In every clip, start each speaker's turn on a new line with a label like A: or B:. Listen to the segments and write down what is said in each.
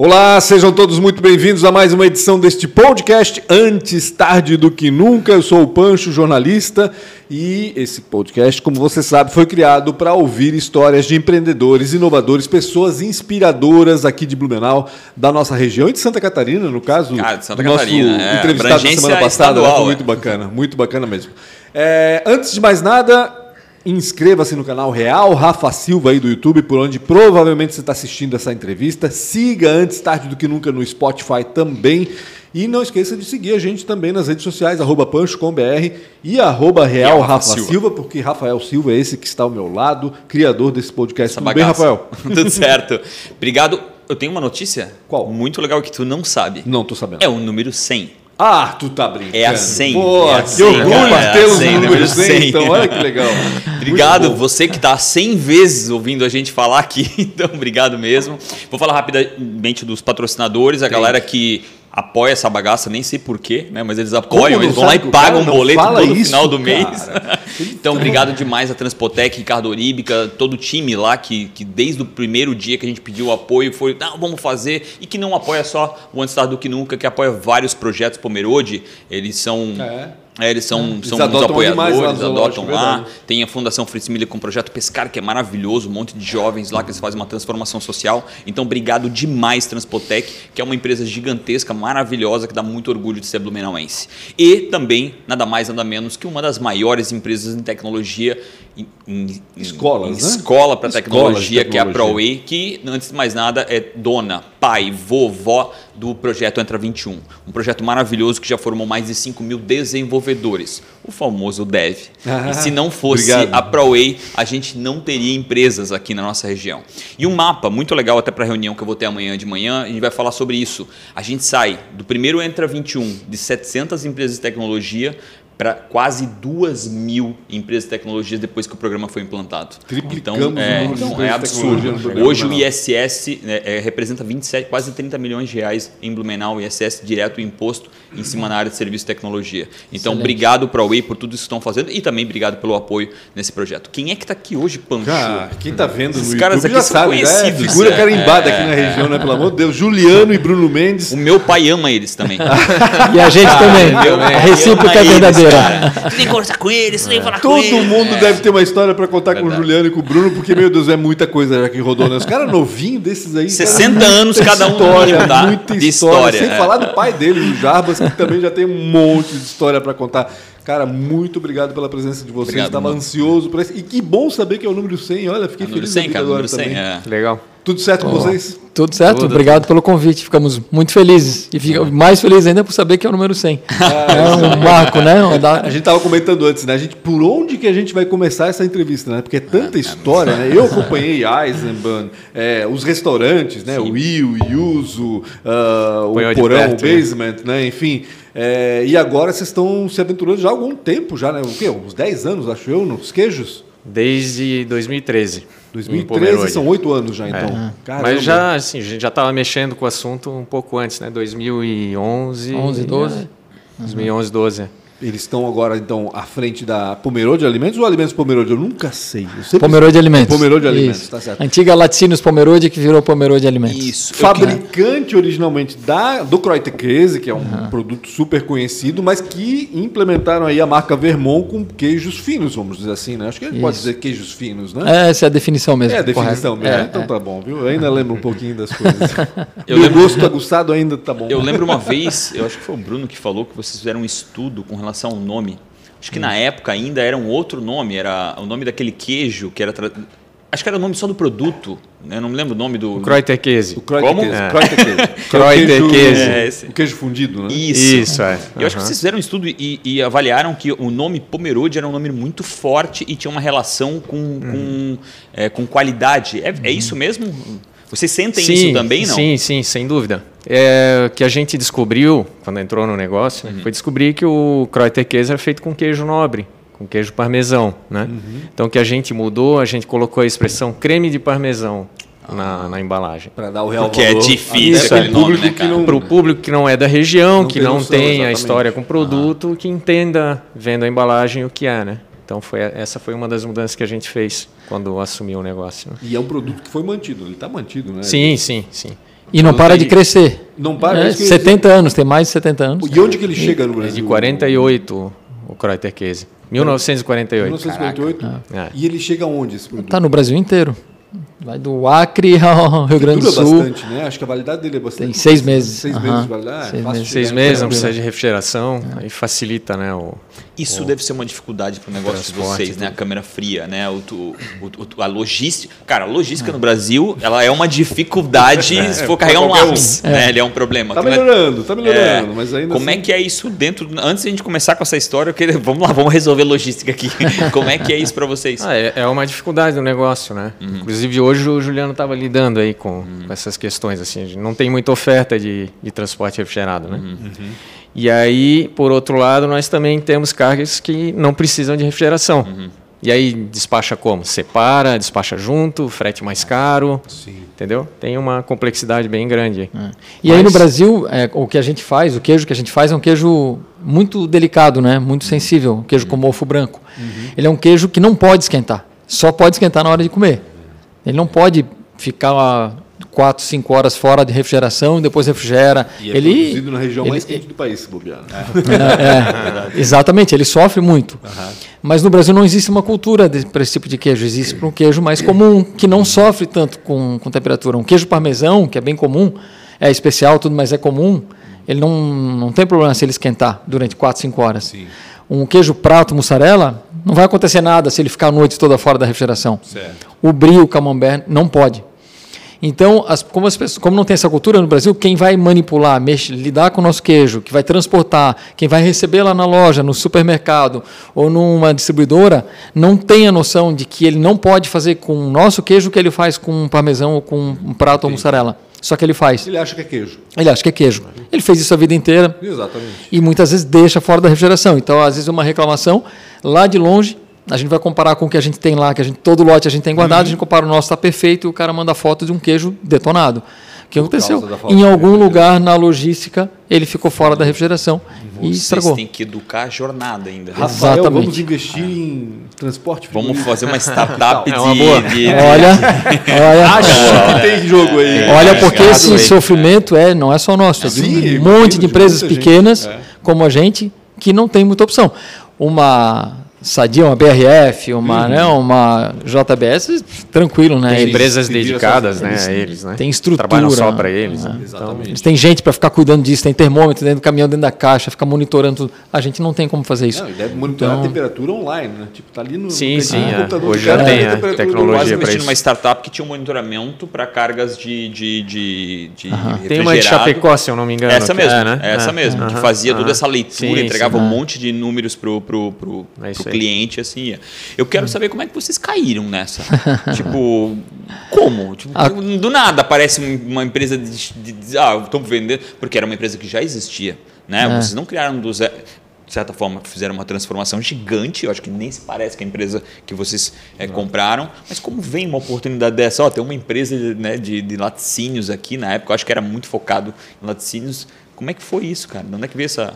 A: Olá, sejam todos muito bem-vindos a mais uma edição deste podcast Antes Tarde do Que Nunca. Eu sou o Pancho, jornalista, e esse podcast, como você sabe, foi criado para ouvir histórias de empreendedores, inovadores, pessoas inspiradoras aqui de Blumenau, da nossa região e de Santa Catarina, no caso.
B: Cara, de Santa
A: nosso
B: Catarina. É,
A: entrevistado na semana passada.
B: Estadual,
A: foi muito
B: é.
A: bacana, muito bacana mesmo. É, antes de mais nada, Inscreva-se no canal Real Rafa Silva aí do YouTube, por onde provavelmente você está assistindo essa entrevista. Siga antes tarde do que nunca no Spotify também. E não esqueça de seguir a gente também nas redes sociais, arroba pancho.com.br e arroba Real Rafa Silva.
B: Silva.
A: porque Rafael Silva é esse que está ao meu lado, criador desse podcast.
B: Essa
A: Tudo bem,
B: bagaça.
A: Rafael?
B: Tudo certo. Obrigado. Eu tenho uma notícia.
A: Qual?
B: Muito legal que tu não sabe.
A: Não tô sabendo.
B: É o número 100.
A: Ah, tu tá brincando.
B: É a 100,
A: Pô,
B: é a
A: que
B: 100,
A: orgulho
B: cara, é a
A: tê-los
B: 100,
A: no número
B: número
A: 100,
B: 100.
A: então olha que legal.
B: Obrigado, você que está 100 vezes ouvindo a gente falar aqui, então obrigado mesmo. Vou falar rapidamente dos patrocinadores, a galera que apoia essa bagaça, nem sei porquê, né? mas eles apoiam, eles vão lá e
A: o
B: pagam
A: cara
B: um boleto todo
A: isso,
B: final do mês.
A: cara?
B: então, obrigado demais a Transpotec, Ricardo Oríbica, todo o time lá que, que desde o primeiro dia que a gente pediu o apoio foi, não, vamos fazer, e que não apoia só o Antes Tarde do Que Nunca, que apoia vários projetos Pomerode, eles são...
A: É.
B: É, eles são,
A: Eles
B: são
A: adotam lá
B: apoiadores,
A: zoológico,
B: adotam lá.
A: verdade.
B: Tem a Fundação Fritz Miller com o projeto Pescar, que é maravilhoso, um monte de jovens lá que eles fazem uma transformação social. Então, obrigado demais, Transpotec, que é uma empresa gigantesca, maravilhosa, que dá muito orgulho de ser blumenauense. E também, nada mais, nada menos que uma das maiores empresas em tecnologia, em, em-
A: Escolas,
B: em
A: né?
B: escola para
A: de
B: tecnologia, que é a
A: tecnologia.
B: ProWay, que, antes de mais nada, é dona, pai, vovó do projeto Entra 21. Um projeto maravilhoso que já formou mais de 5 mil desenvolvedores. O famoso Dev.
A: Ah,
B: e se não fosse
A: obrigado.
B: a ProWay, a gente não teria empresas aqui na nossa região. E um mapa muito legal até para a reunião que eu vou ter amanhã de manhã, a gente vai falar sobre isso. A gente sai do primeiro Entra 21 de 700 empresas de tecnologia para quase 2 mil empresas de tecnologia depois que o programa foi implantado.
A: Triplicamos
B: então,
A: o
B: é, então, é absurdo. Hoje o. ISS né, é, representa 27, quase 30 milhões de reais em Blumenau, ISS direto imposto em cima na área de serviço e tecnologia. Então,
C: Excelente.
B: obrigado para a Way por tudo isso que estão fazendo e também obrigado pelo apoio nesse projeto. Quem é que está aqui hoje, Pancho?
A: Cara, quem tá vendo
B: Esses
A: no
B: caras
A: YouTube
B: aqui
A: já
B: são
A: sabe, né?
B: conhecidos,
A: Figura
B: é,
A: carimbada
B: é,
A: aqui na
B: é.
A: região, né? Pelo amor de Deus. Juliano e Bruno Mendes.
B: O meu pai ama eles também.
C: E a gente também.
B: meu,
C: A recíproca é
B: eles,
C: verdadeira.
B: Tu tem que conversar com eles, tu tem que falar com
A: Todo
B: eles.
A: mundo
B: É.
A: deve ter uma história pra contar com o
B: Verdade.
A: Juliano e com o Bruno, porque, meu Deus, é muita coisa já que rodou, né? Os caras novinhos desses aí.
B: 60
A: cara,
B: anos cada um
A: história,
B: tá?
A: Muita
B: De
A: história.
B: história,
A: Sem
B: é.
A: falar do pai dele, o Jarbas, que também já tem um monte de história pra contar. Cara, muito obrigado pela presença de vocês.
B: Obrigado,
A: Estava
B: mano.
A: ansioso por isso. E que bom saber que é o número 100. Olha, fiquei
B: É o número
A: feliz
B: 100,
A: da vida
B: cara, o
A: agora
B: número 100,
A: também.
B: é.
D: Legal.
A: Tudo certo com vocês?
C: Tudo certo?
D: Tudo.
C: Obrigado pelo convite. Ficamos muito felizes. E fica mais feliz ainda por saber que é o número 100. é um marco, né?
A: A gente tava comentando antes, né? A gente, por onde que a gente vai começar essa entrevista, né? Porque é tanta história, né? Eu acompanhei Eisenbahn, é, os restaurantes, né? O Will, o Yuzu, ah, o Porão,
D: perto,
A: o Basement, né? Enfim. é, e agora vocês estão se aventurando já há algum tempo, já, né? O quê? Uns 10 anos, acho eu, nos queijos?
D: Desde 2013. em
A: 2013
D: Pomerode.
A: são oito anos já, então. Caramba.
D: Mas já, assim, a gente já estava mexendo com o assunto um pouco antes, né? 2011.
C: 11, 12.
D: é, 2011, 12. É.
A: Eles estão agora, então, à frente da Pomerode Alimentos ou Alimentos Pomerode? Eu nunca sei. Eu sempre-
C: Pomerode Alimentos.
A: Pomerode Alimentos,
C: Isso.
A: tá certo.
C: Antiga Laticínios Pomerode que virou Pomerode Alimentos.
B: Isso. Eu
A: fabricante originalmente da, do Kreuterkäse, que é um produto super conhecido, mas que implementaram aí a marca Vermont com queijos finos, vamos dizer assim, né? Acho que a gente pode
C: Isso.
A: dizer queijos finos, né?
C: Essa é a definição mesmo.
A: É a definição
C: correto.
A: mesmo.
C: É,
A: então
C: é.
A: tá bom, viu? Eu ainda lembro um pouquinho das coisas.
B: Eu
A: Meu
B: lembro-
A: gosto aguçado ainda tá bom.
B: Eu lembro uma vez, eu acho que foi o Bruno que falou que vocês fizeram um estudo com relação ao nome. Acho que na época ainda era um outro nome, era o nome daquele queijo que era. tra- Acho que era o nome só do produto, né? Não me lembro o nome do.
D: O Kreuterkäse.
A: O Kreuterkäse.
D: Como? É.
A: Kreuterkäse. É o
D: Kreuterkäse.
A: queijo-
B: É.
A: O queijo fundido, né?
B: Isso.
D: Isso, é.
B: Eu acho que vocês fizeram um estudo e, e avaliaram que o nome Pomerode era um nome muito forte e tinha uma relação com,
D: Uhum.
B: com, é, com qualidade. É, é isso mesmo? Vocês sentem
D: sim,
B: isso também, não?
D: Sim, sim, sem dúvida. É, o que a gente descobriu quando entrou no negócio
B: Uhum.
D: foi descobrir que o Kreuterkäse era feito com queijo nobre, com queijo parmesão, né?
B: Uhum.
D: Então o que a gente mudou, a gente colocou a expressão creme de parmesão na, na embalagem.
A: Para dar o real
B: Porque é
A: valor.
B: difícil
A: Até
D: aquele
A: pro
B: nome,
A: público
B: né,
A: não-
D: Para o público que não é da região,
A: Não
D: que
A: tem
D: não
A: noção,
D: tem a história com o produto, que entenda, vendo a embalagem, o que é, né? Então foi, essa foi uma das mudanças que a gente fez quando assumiu o negócio. né?
A: E é um produto que foi mantido, ele está mantido, né?
D: Sim, sim, sim.
C: E não para de crescer.
A: Não para, é
C: É,
A: que eu ia
C: 70 anos, tem mais de 70 anos.
A: E onde que ele chega no
D: É
A: Brasil?
D: de 48 o Kreuter Case. 1948.
A: 1958.
D: É.
A: E ele chega aonde esse produto?
C: Tá no Brasil inteiro. Vai do Acre ao Rio Grande do
A: Dura
C: Sul.
A: bastante, né? Acho que a validade dele é bastante.
C: Tem seis meses.
A: Seis meses de validade.
C: Seis
A: é fácil
C: meses.
D: Seis meses, não precisa de refrigeração, aí facilita né, o,
B: Isso deve ser uma dificuldade para o negócio de vocês, né? A câmera fria, né? O, o- o- a logística. Cara, a logística no Brasil, ela é uma dificuldade se for carregar um
A: qualquer um.
B: lápis, né? Ele é um problema.
A: Tá
B: é-
A: melhorando, tá melhorando,
B: É.
A: mas ainda
B: Como é
A: assim-
B: que é isso dentro. Antes de a gente começar com essa história, queria, vamos lá, vamos resolver logística aqui. Como é que é isso para vocês?
D: Ah, é, é uma dificuldade do negócio, né? Inclusive hoje o Juliano estava lidando aí com, com essas questões, assim, não tem muita oferta de, de transporte refrigerado, né? E aí, por outro lado, nós também temos cargas que não precisam de refrigeração. E aí despacha como? Separa, despacha junto, frete mais caro,
A: Sim.
D: entendeu? Tem uma complexidade bem grande. aí.
C: E aí no
D: Mas-
C: Brasil, é, o que a gente faz, o queijo que a gente faz é um queijo muito delicado, né? Muito sensível, um queijo com mofo branco. Ele é um queijo que não pode esquentar, só pode esquentar na hora de comer. Ele não pode ficar lá 4, 5 horas fora de refrigeração e depois refrigera.
A: E é
C: ele
A: produzido na região
C: ele-
A: mais quente do país, se bobear.
C: é, é, exatamente, ele sofre muito. Mas no Brasil não existe uma cultura para esse tipo de queijo. Existe para um queijo mais comum, que não sofre tanto com, com temperatura. Um queijo parmesão, que é bem comum, é especial, tudo, mas é comum, ele não, não tem problema se ele esquentar durante 4, 5 horas.
A: Sim.
C: Um queijo prato mussarela, não vai acontecer nada se ele ficar a noite toda fora da refrigeração.
A: Certo.
C: O brie, o camembert, não pode. Então, as- como, as pessoas- como não tem essa cultura no Brasil, quem vai manipular, mexe- lidar com o nosso queijo, que vai transportar, quem vai receber lá na loja, no supermercado ou numa distribuidora, não tem a noção de que ele não pode fazer com o nosso queijo o que ele faz com um parmesão ou com um prato ou mussarela. Só que ele faz.
A: Ele acha que é queijo.
C: Ele acha que é queijo. Ele fez isso a vida inteira,
A: Exatamente.
C: e muitas vezes deixa fora da refrigeração. Então, às vezes, uma reclamação lá de longe, a gente vai comparar com o que a gente tem lá, que a gente, todo lote a gente tem guardado, a gente compara o nosso está perfeito e o cara manda foto de um queijo detonado. O que aconteceu? Em
A: de
C: algum
A: refrigeração.
C: lugar na logística, ele ficou fora da refrigeração e
B: Vocês
C: estragou.
B: têm que educar a jornada ainda.
A: Rafael,
C: Exatamente.
A: vamos investir em transporte
B: Vamos fazer uma startup
D: É uma
B: de,
D: boa.
B: de- de-
C: Olha, olha,
A: Acho que tem jogo aí.
C: olha porque
D: Obrigado,
C: esse sofrimento é, não é só nosso, é de
A: Sim,
C: um monte
A: de
C: de empresas
A: gente.
C: pequenas
A: É.
C: como a gente que não tem muita opção. Uma Sadia, uma BRF, uma,
A: Uhum.
C: né, uma JBS, tranquilo, né?
D: Tem empresas dedicadas
A: só-
D: né,
A: eles
D: a eles, né?
C: têm estrutura,
D: Trabalham só para eles.
C: né?
D: né?
A: Exatamente.
C: Eles têm gente para ficar cuidando disso, tem termômetro dentro do caminhão, dentro da caixa, fica monitorando tudo. A gente não tem como fazer isso.
A: Não, deve monitorar
C: Então-
A: a temperatura online, né? Tipo, tá ali no,
D: Sim, sim,
A: no
D: é.
A: computador
D: Hoje
A: cara,
D: já tem
A: a do
D: tecnologia
B: investi
D: isso.
B: numa startup que tinha um monitoramento para cargas de, de, de, de
D: Tem uma de
B: refrigerado.
D: Chapecó, se eu não me engano.
B: Essa
D: que
B: mesmo,
D: é, né?
B: essa
D: É.
B: mesmo, que fazia toda essa leitura,
D: Sim,
B: entregava
D: sim.
B: um monte de números pro, pro, pro,
D: É
B: pro
D: aí.
B: cliente, assim. Eu quero saber como é que vocês caíram nessa. tipo, como? Tipo,
C: Ah.
B: Do nada aparece um- uma empresa de, de, de ah, estamos vendendo, porque era uma empresa que já existia, né?
C: É.
B: Vocês não criaram do zero. De certa forma, fizeram uma transformação gigante. Eu acho que nem se parece com a empresa que vocês eh, compraram. Mas como vem uma oportunidade dessa? Ó, tem uma empresa né, de, de laticínios aqui na época. Eu acho que era muito focado em laticínios. Como é que foi isso, cara? De onde é que veio essa.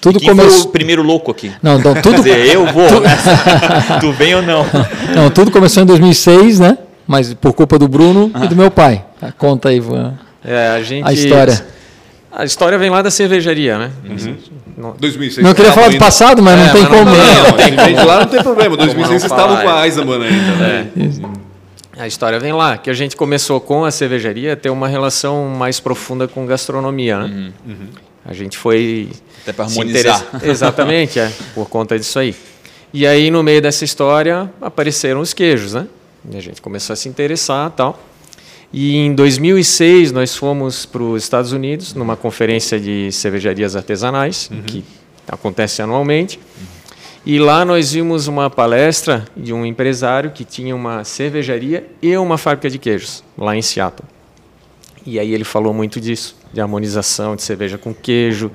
C: Tudo
B: E quem foi
C: começou.
B: o primeiro louco aqui?
C: Não, então
B: Quer
C: tudo,
B: dizer, eu vou. nessa. tu vem ou não?
C: não, tudo começou em 2006, né? Mas por culpa do Bruno e do meu pai. Conta aí, Ivan.
D: É, a gente.
C: A história.
D: A história vem lá da cervejaria, né? Não-
A: 2006.
C: Não, eu queria falar do passado, mas
D: É,
C: não tem
D: mas não
C: como.
D: dá,
C: né?
A: Não, tem gente lá não tem problema. 2006 vocês
D: não
A: estavam com a
D: é.
A: Eisenbahn ainda, né?
D: A história vem lá, que a gente começou com a cervejaria a ter uma relação mais profunda com gastronomia, né? A gente foi
B: Até para
D: se
B: harmonizar.
D: Exatamente, é, por conta disso aí. E aí, no meio dessa história, apareceram os queijos, né? E a gente começou a se interessar tal. E em 2006, nós fomos para os Estados Unidos, numa conferência de cervejarias artesanais, que acontece anualmente. E lá nós vimos uma palestra de um empresário que tinha uma cervejaria e uma fábrica de queijos, lá em Seattle. E aí ele falou muito disso, de harmonização de cerveja com queijo,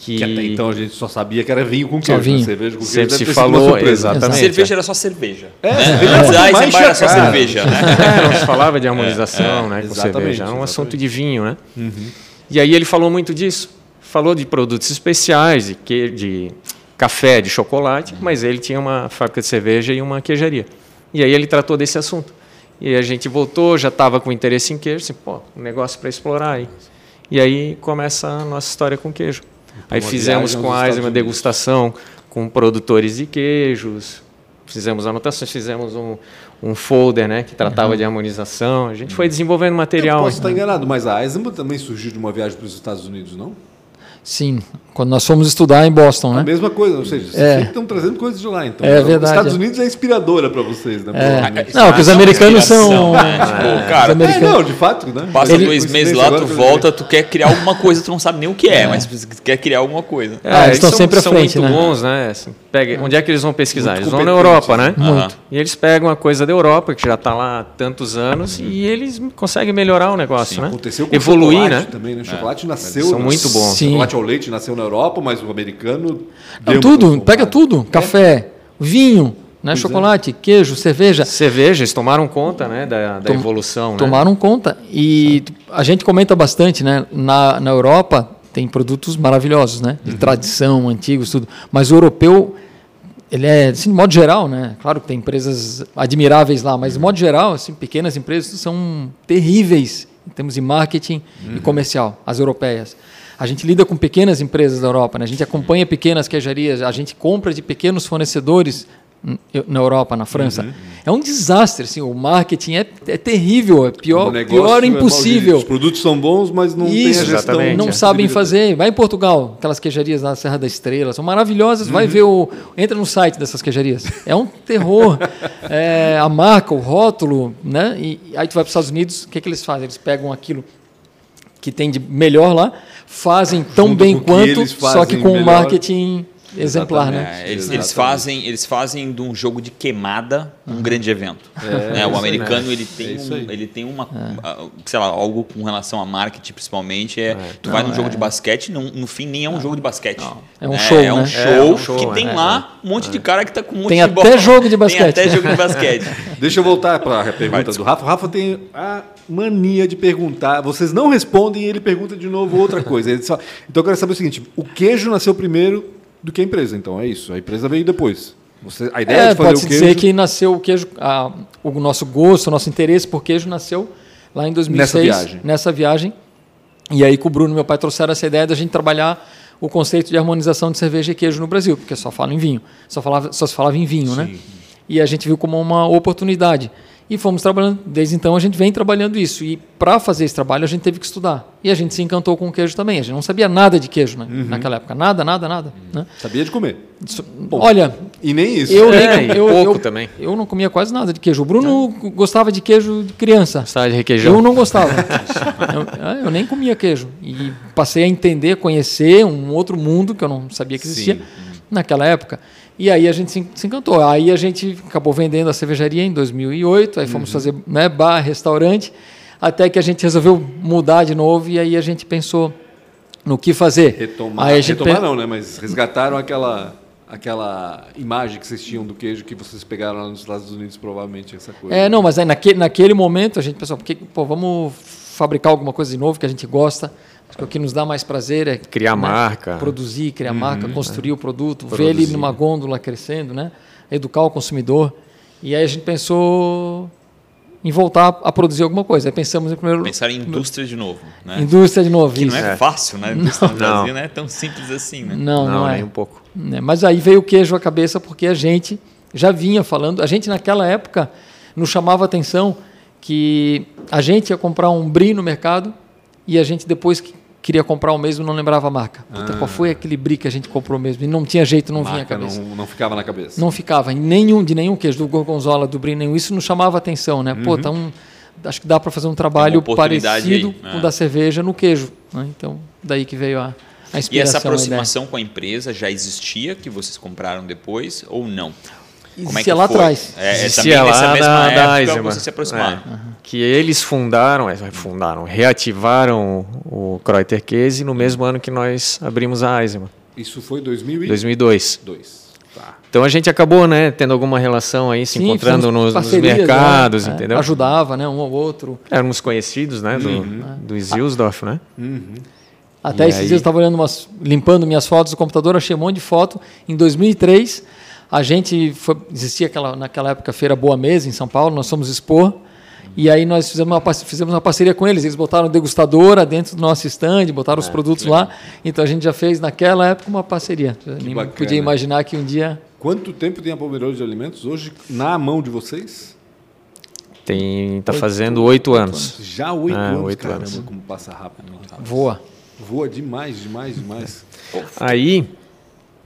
D: que,
A: Que até então a gente só sabia que era vinho com
C: Só
A: queijo.
C: vinho.
A: né? Cerveja com queijo
D: Sempre se falou, exatamente.
B: cerveja era só cerveja.
A: É,
B: né?
A: cerveja
B: Antes da
A: mais
B: Eisenbahn era só cerveja, né?
D: É, não se falava de harmonização né, com cerveja, era um assunto de vinho. Né? E aí ele falou muito disso. Falou de produtos especiais, de, que, de café, de chocolate, mas ele tinha uma fábrica de cerveja e uma queijaria. E aí ele tratou desse assunto. E a gente voltou, já estava com interesse em queijo, assim, pô, um negócio para explorar aí. E aí começa a nossa história com queijo. aí
A: uma
D: fizemos com a uma degustação com produtores de queijos, fizemos anotações, fizemos um, um folder né, que tratava de harmonização. A gente foi desenvolvendo
A: Eu
D: material.
A: posso estar enganado, mas a Eisenbahn também surgiu de uma viagem para os Estados Unidos, não?
C: Sim, quando nós fomos estudar em Boston,
A: A
C: né?
A: mesma coisa, ou seja, vocês
C: É.
A: sempre estão trazendo coisas de lá, então.
C: É
A: Os
C: verdade,
A: Estados
C: é.
A: Unidos é inspiradora para vocês, né?
C: É. Não, que os
B: é
C: americanos são-
B: Né? Tipo,
C: Os
B: cara,
A: É,
C: americanos-
A: não, de fato, né?
B: passa
C: Ele-
B: dois meses lá, tu volta, tu quer criar alguma coisa, tu não sabe nem o que é, mas tu quer criar alguma coisa.
D: É,
C: Ah, eles estão
D: são-
C: sempre à
D: são
C: frente,
D: muito
C: né?
D: bons, né? Assim, pega, onde é que eles vão pesquisar?
A: Muito
D: Eles vão na Europa, né?
B: né? Muito.
D: E eles pegam a coisa da Europa, que já está lá há tantos anos, e eles conseguem melhorar o negócio, né?
A: Aconteceu com
D: Evoluir,
A: o
D: né?
A: chocolate também, né? O chocolate nasceu.
D: São muito bons.
C: Sim.
A: Chocolate ao leite nasceu na Europa, mas o americano.
C: Não, tudo, pega tudo. Café, vinho, né? chocolate, queijo, cerveja.
D: Cerveja, eles tomaram conta né, da, da
C: Tom-
D: evolução. né?
C: Tomaram conta. E a gente comenta bastante, né? Na, na Europa tem produtos maravilhosos, né? De tradição, antigos, tudo. Mas o europeu, ele é, assim, de modo geral, né? Claro que tem empresas admiráveis lá, mas de modo geral, assim, pequenas empresas são terríveis em termos de marketing e comercial, as europeias. A gente lida com pequenas empresas da Europa, né? a gente acompanha pequenas queijarias, a gente compra de pequenos fornecedores na Europa, na França. É um desastre, assim, o marketing é, é terrível, é pior, pior
A: é
C: impossível.
A: maldito. Os produtos são bons, mas não tem a
C: Isso,
A: gestão.
C: não
D: é.
C: sabem fazer. Vai em Portugal, aquelas queijarias na Serra da Estrela, são maravilhosas. Vai ver o. Entra no site dessas queijarias. É um terror. É, a marca, o rótulo, né? E aí tu vai para os Estados Unidos, o que, que eles fazem? Eles pegam aquilo que tem de melhor lá, fazem tão
A: Junto
C: bem
A: o
C: quanto, só que com
A: melhor.
C: marketing exemplar, né?
B: É, eles, eles fazem, eles fazem de um jogo de queimada um grande evento. né? O americano ele
A: É
B: tem,
A: isso
B: um-
A: aí.
B: ele tem uma, ah, sei lá, algo com relação a marketing principalmente. É, tu vai num jogo de basquete, não, no fim nem é um jogo de basquete.
C: É um
B: né?
C: show,
B: É um
C: né?
B: show,
D: É, é um show,
B: que
D: é,
B: tem
D: é,
B: lá um monte de cara que tá com um monte
C: Tem
B: de
C: até
B: bola.
C: jogo de
B: Tem
C: basquete.
B: até jogo de basquete.
A: Deixa eu voltar para a pergunta do Rafa. O Rafa tem a mania de perguntar. Vocês não respondem e ele pergunta de novo outra coisa. Ele só- Então eu quero saber o seguinte: o queijo nasceu primeiro do que a empresa. Então é isso. A empresa veio depois. Você, a ideia
C: É,
A: de fazer o queijo
C: dizer que nasceu o queijo, a- o nosso gosto, o nosso interesse por queijo nasceu lá em 2006.
A: Nessa viagem.
C: Nessa viagem. E aí com o Bruno, meu pai, trouxeram essa ideia da gente trabalhar o conceito de harmonização de cerveja e queijo no Brasil, porque só fala em vinho, só, falava, só se falava em vinho, né? E a gente viu como uma oportunidade. E fomos trabalhando, desde então a gente vem trabalhando isso. E para fazer esse trabalho a gente teve que estudar. E a gente se encantou com o queijo também. A gente não sabia nada de queijo né?
A: Uhum.
C: naquela época. Nada, nada, nada. Né?
A: sabia de comer.
C: Isso- Olha,
A: E nem isso.
C: eu,
D: É,
C: nem,
D: e
C: eu,
D: pouco
C: eu-
D: também.
C: eu não comia quase nada de queijo. O Bruno gostava de queijo de criança.
D: Gostava de requeijão.
C: Eu não gostava. eu, é, eu nem comia queijo. E passei a entender, conhecer um outro mundo que eu não sabia que existia
A: Sim.
C: naquela época. E aí a gente se, se encantou. Aí a gente acabou vendendo a cervejaria em 2008. Aí
A: Uhum.
C: fomos fazer né, bar, restaurante. Até que a gente resolveu mudar de novo. E aí a gente pensou no que fazer.
A: Retomar,
C: aí a gente
A: retomar
C: pe-
A: não, né? Mas resgataram aquela, aquela imagem que vocês tinham do queijo que vocês pegaram lá nos Estados Unidos, provavelmente, essa coisa.
C: É, não, mas aí naquele, naquele momento a gente pensou, porque, pô, vamos fabricar alguma coisa de novo que a gente gosta. Acho que o que nos dá mais prazer é
D: Criar marca.
C: produzir, criar marca, construir o produto, ver ele numa gôndola crescendo, né? Educar o consumidor. E aí a gente pensou em voltar a produzir alguma coisa. Aí pensamos em primeiro
B: Pensar em indústria de novo. Né?
C: indústria de novo.
B: Que não
C: isso.
B: é fácil, né? A indústria no
D: Não.
B: Brasil não é tão simples assim, né?
C: Não, não,
D: Não,
C: é.
D: nem um pouco.
C: né? Mas aí veio o queijo à cabeça porque a gente já vinha falando, a gente naquela época nos chamava a atenção que a gente ia comprar um brie no mercado e a gente depois que queria comprar o mesmo não lembrava a marca. Puta, qual foi aquele brie que a gente comprou mesmo? E não tinha jeito, não vinha à
A: Marca
C: cabeça.
A: não, não ficava na cabeça.
C: Não ficava nenhum de nenhum queijo do gorgonzola, do brie, nenhum. Isso nos chamava a atenção, né? Pô, tá um, acho que dá para fazer um trabalho parecido
B: aí,
C: com o
B: né?
C: da cerveja no queijo. né? Então, daí que veio a, a inspiração.
B: E essa aproximação com a empresa já existia, que vocês compraram depois, ou não? Como é
C: Existia
B: que
C: lá
B: foi?
C: atrás.
B: É, é
D: Existia
B: também nessa
D: lá
B: mesma
D: da- da
B: época vocês se aproximaram.
D: É. Que eles fundaram, é, fundaram, reativaram o Kreuter Case no mesmo ano que nós abrimos a Eisenman,
A: Isso foi 2002.
D: 2002.
A: Tá.
D: Então a gente acabou, né, tendo alguma relação aí, se
C: Sim,
D: encontrando nos, nos
C: parcerias,
D: mercados,
C: né? É,
D: entendeu?
C: Ajudava, né? Um ou outro.
D: Éramos conhecidos, né, do,
C: Uhum.
D: do Zilsdorf, né?
C: Até
D: E
C: esses
D: aí?
C: dias eu estava olhando umas, limpando minhas fotos do computador, achei um monte de foto. Em 2003, a gente foi, existia aquela, naquela época a feira Boa Mesa em São Paulo, nós fomos expor. E aí nós fizemos uma, fizemos uma parceria com eles. Eles botaram degustadora dentro do nosso stand, botaram os produtos lá. Então a gente já fez naquela época uma parceria. Eu nem
A: bacana.
C: podia imaginar que um dia.
A: Quanto tempo tem a Pomerode de Alimentos hoje na mão de vocês?
D: Tem, tá fazendo oito anos.
A: Já oito
D: Ah,
A: anos,
D: oito
A: caramba,
D: anos.
A: como passa rápido.
C: Voa.
A: Voa demais, demais, demais.
D: Aí,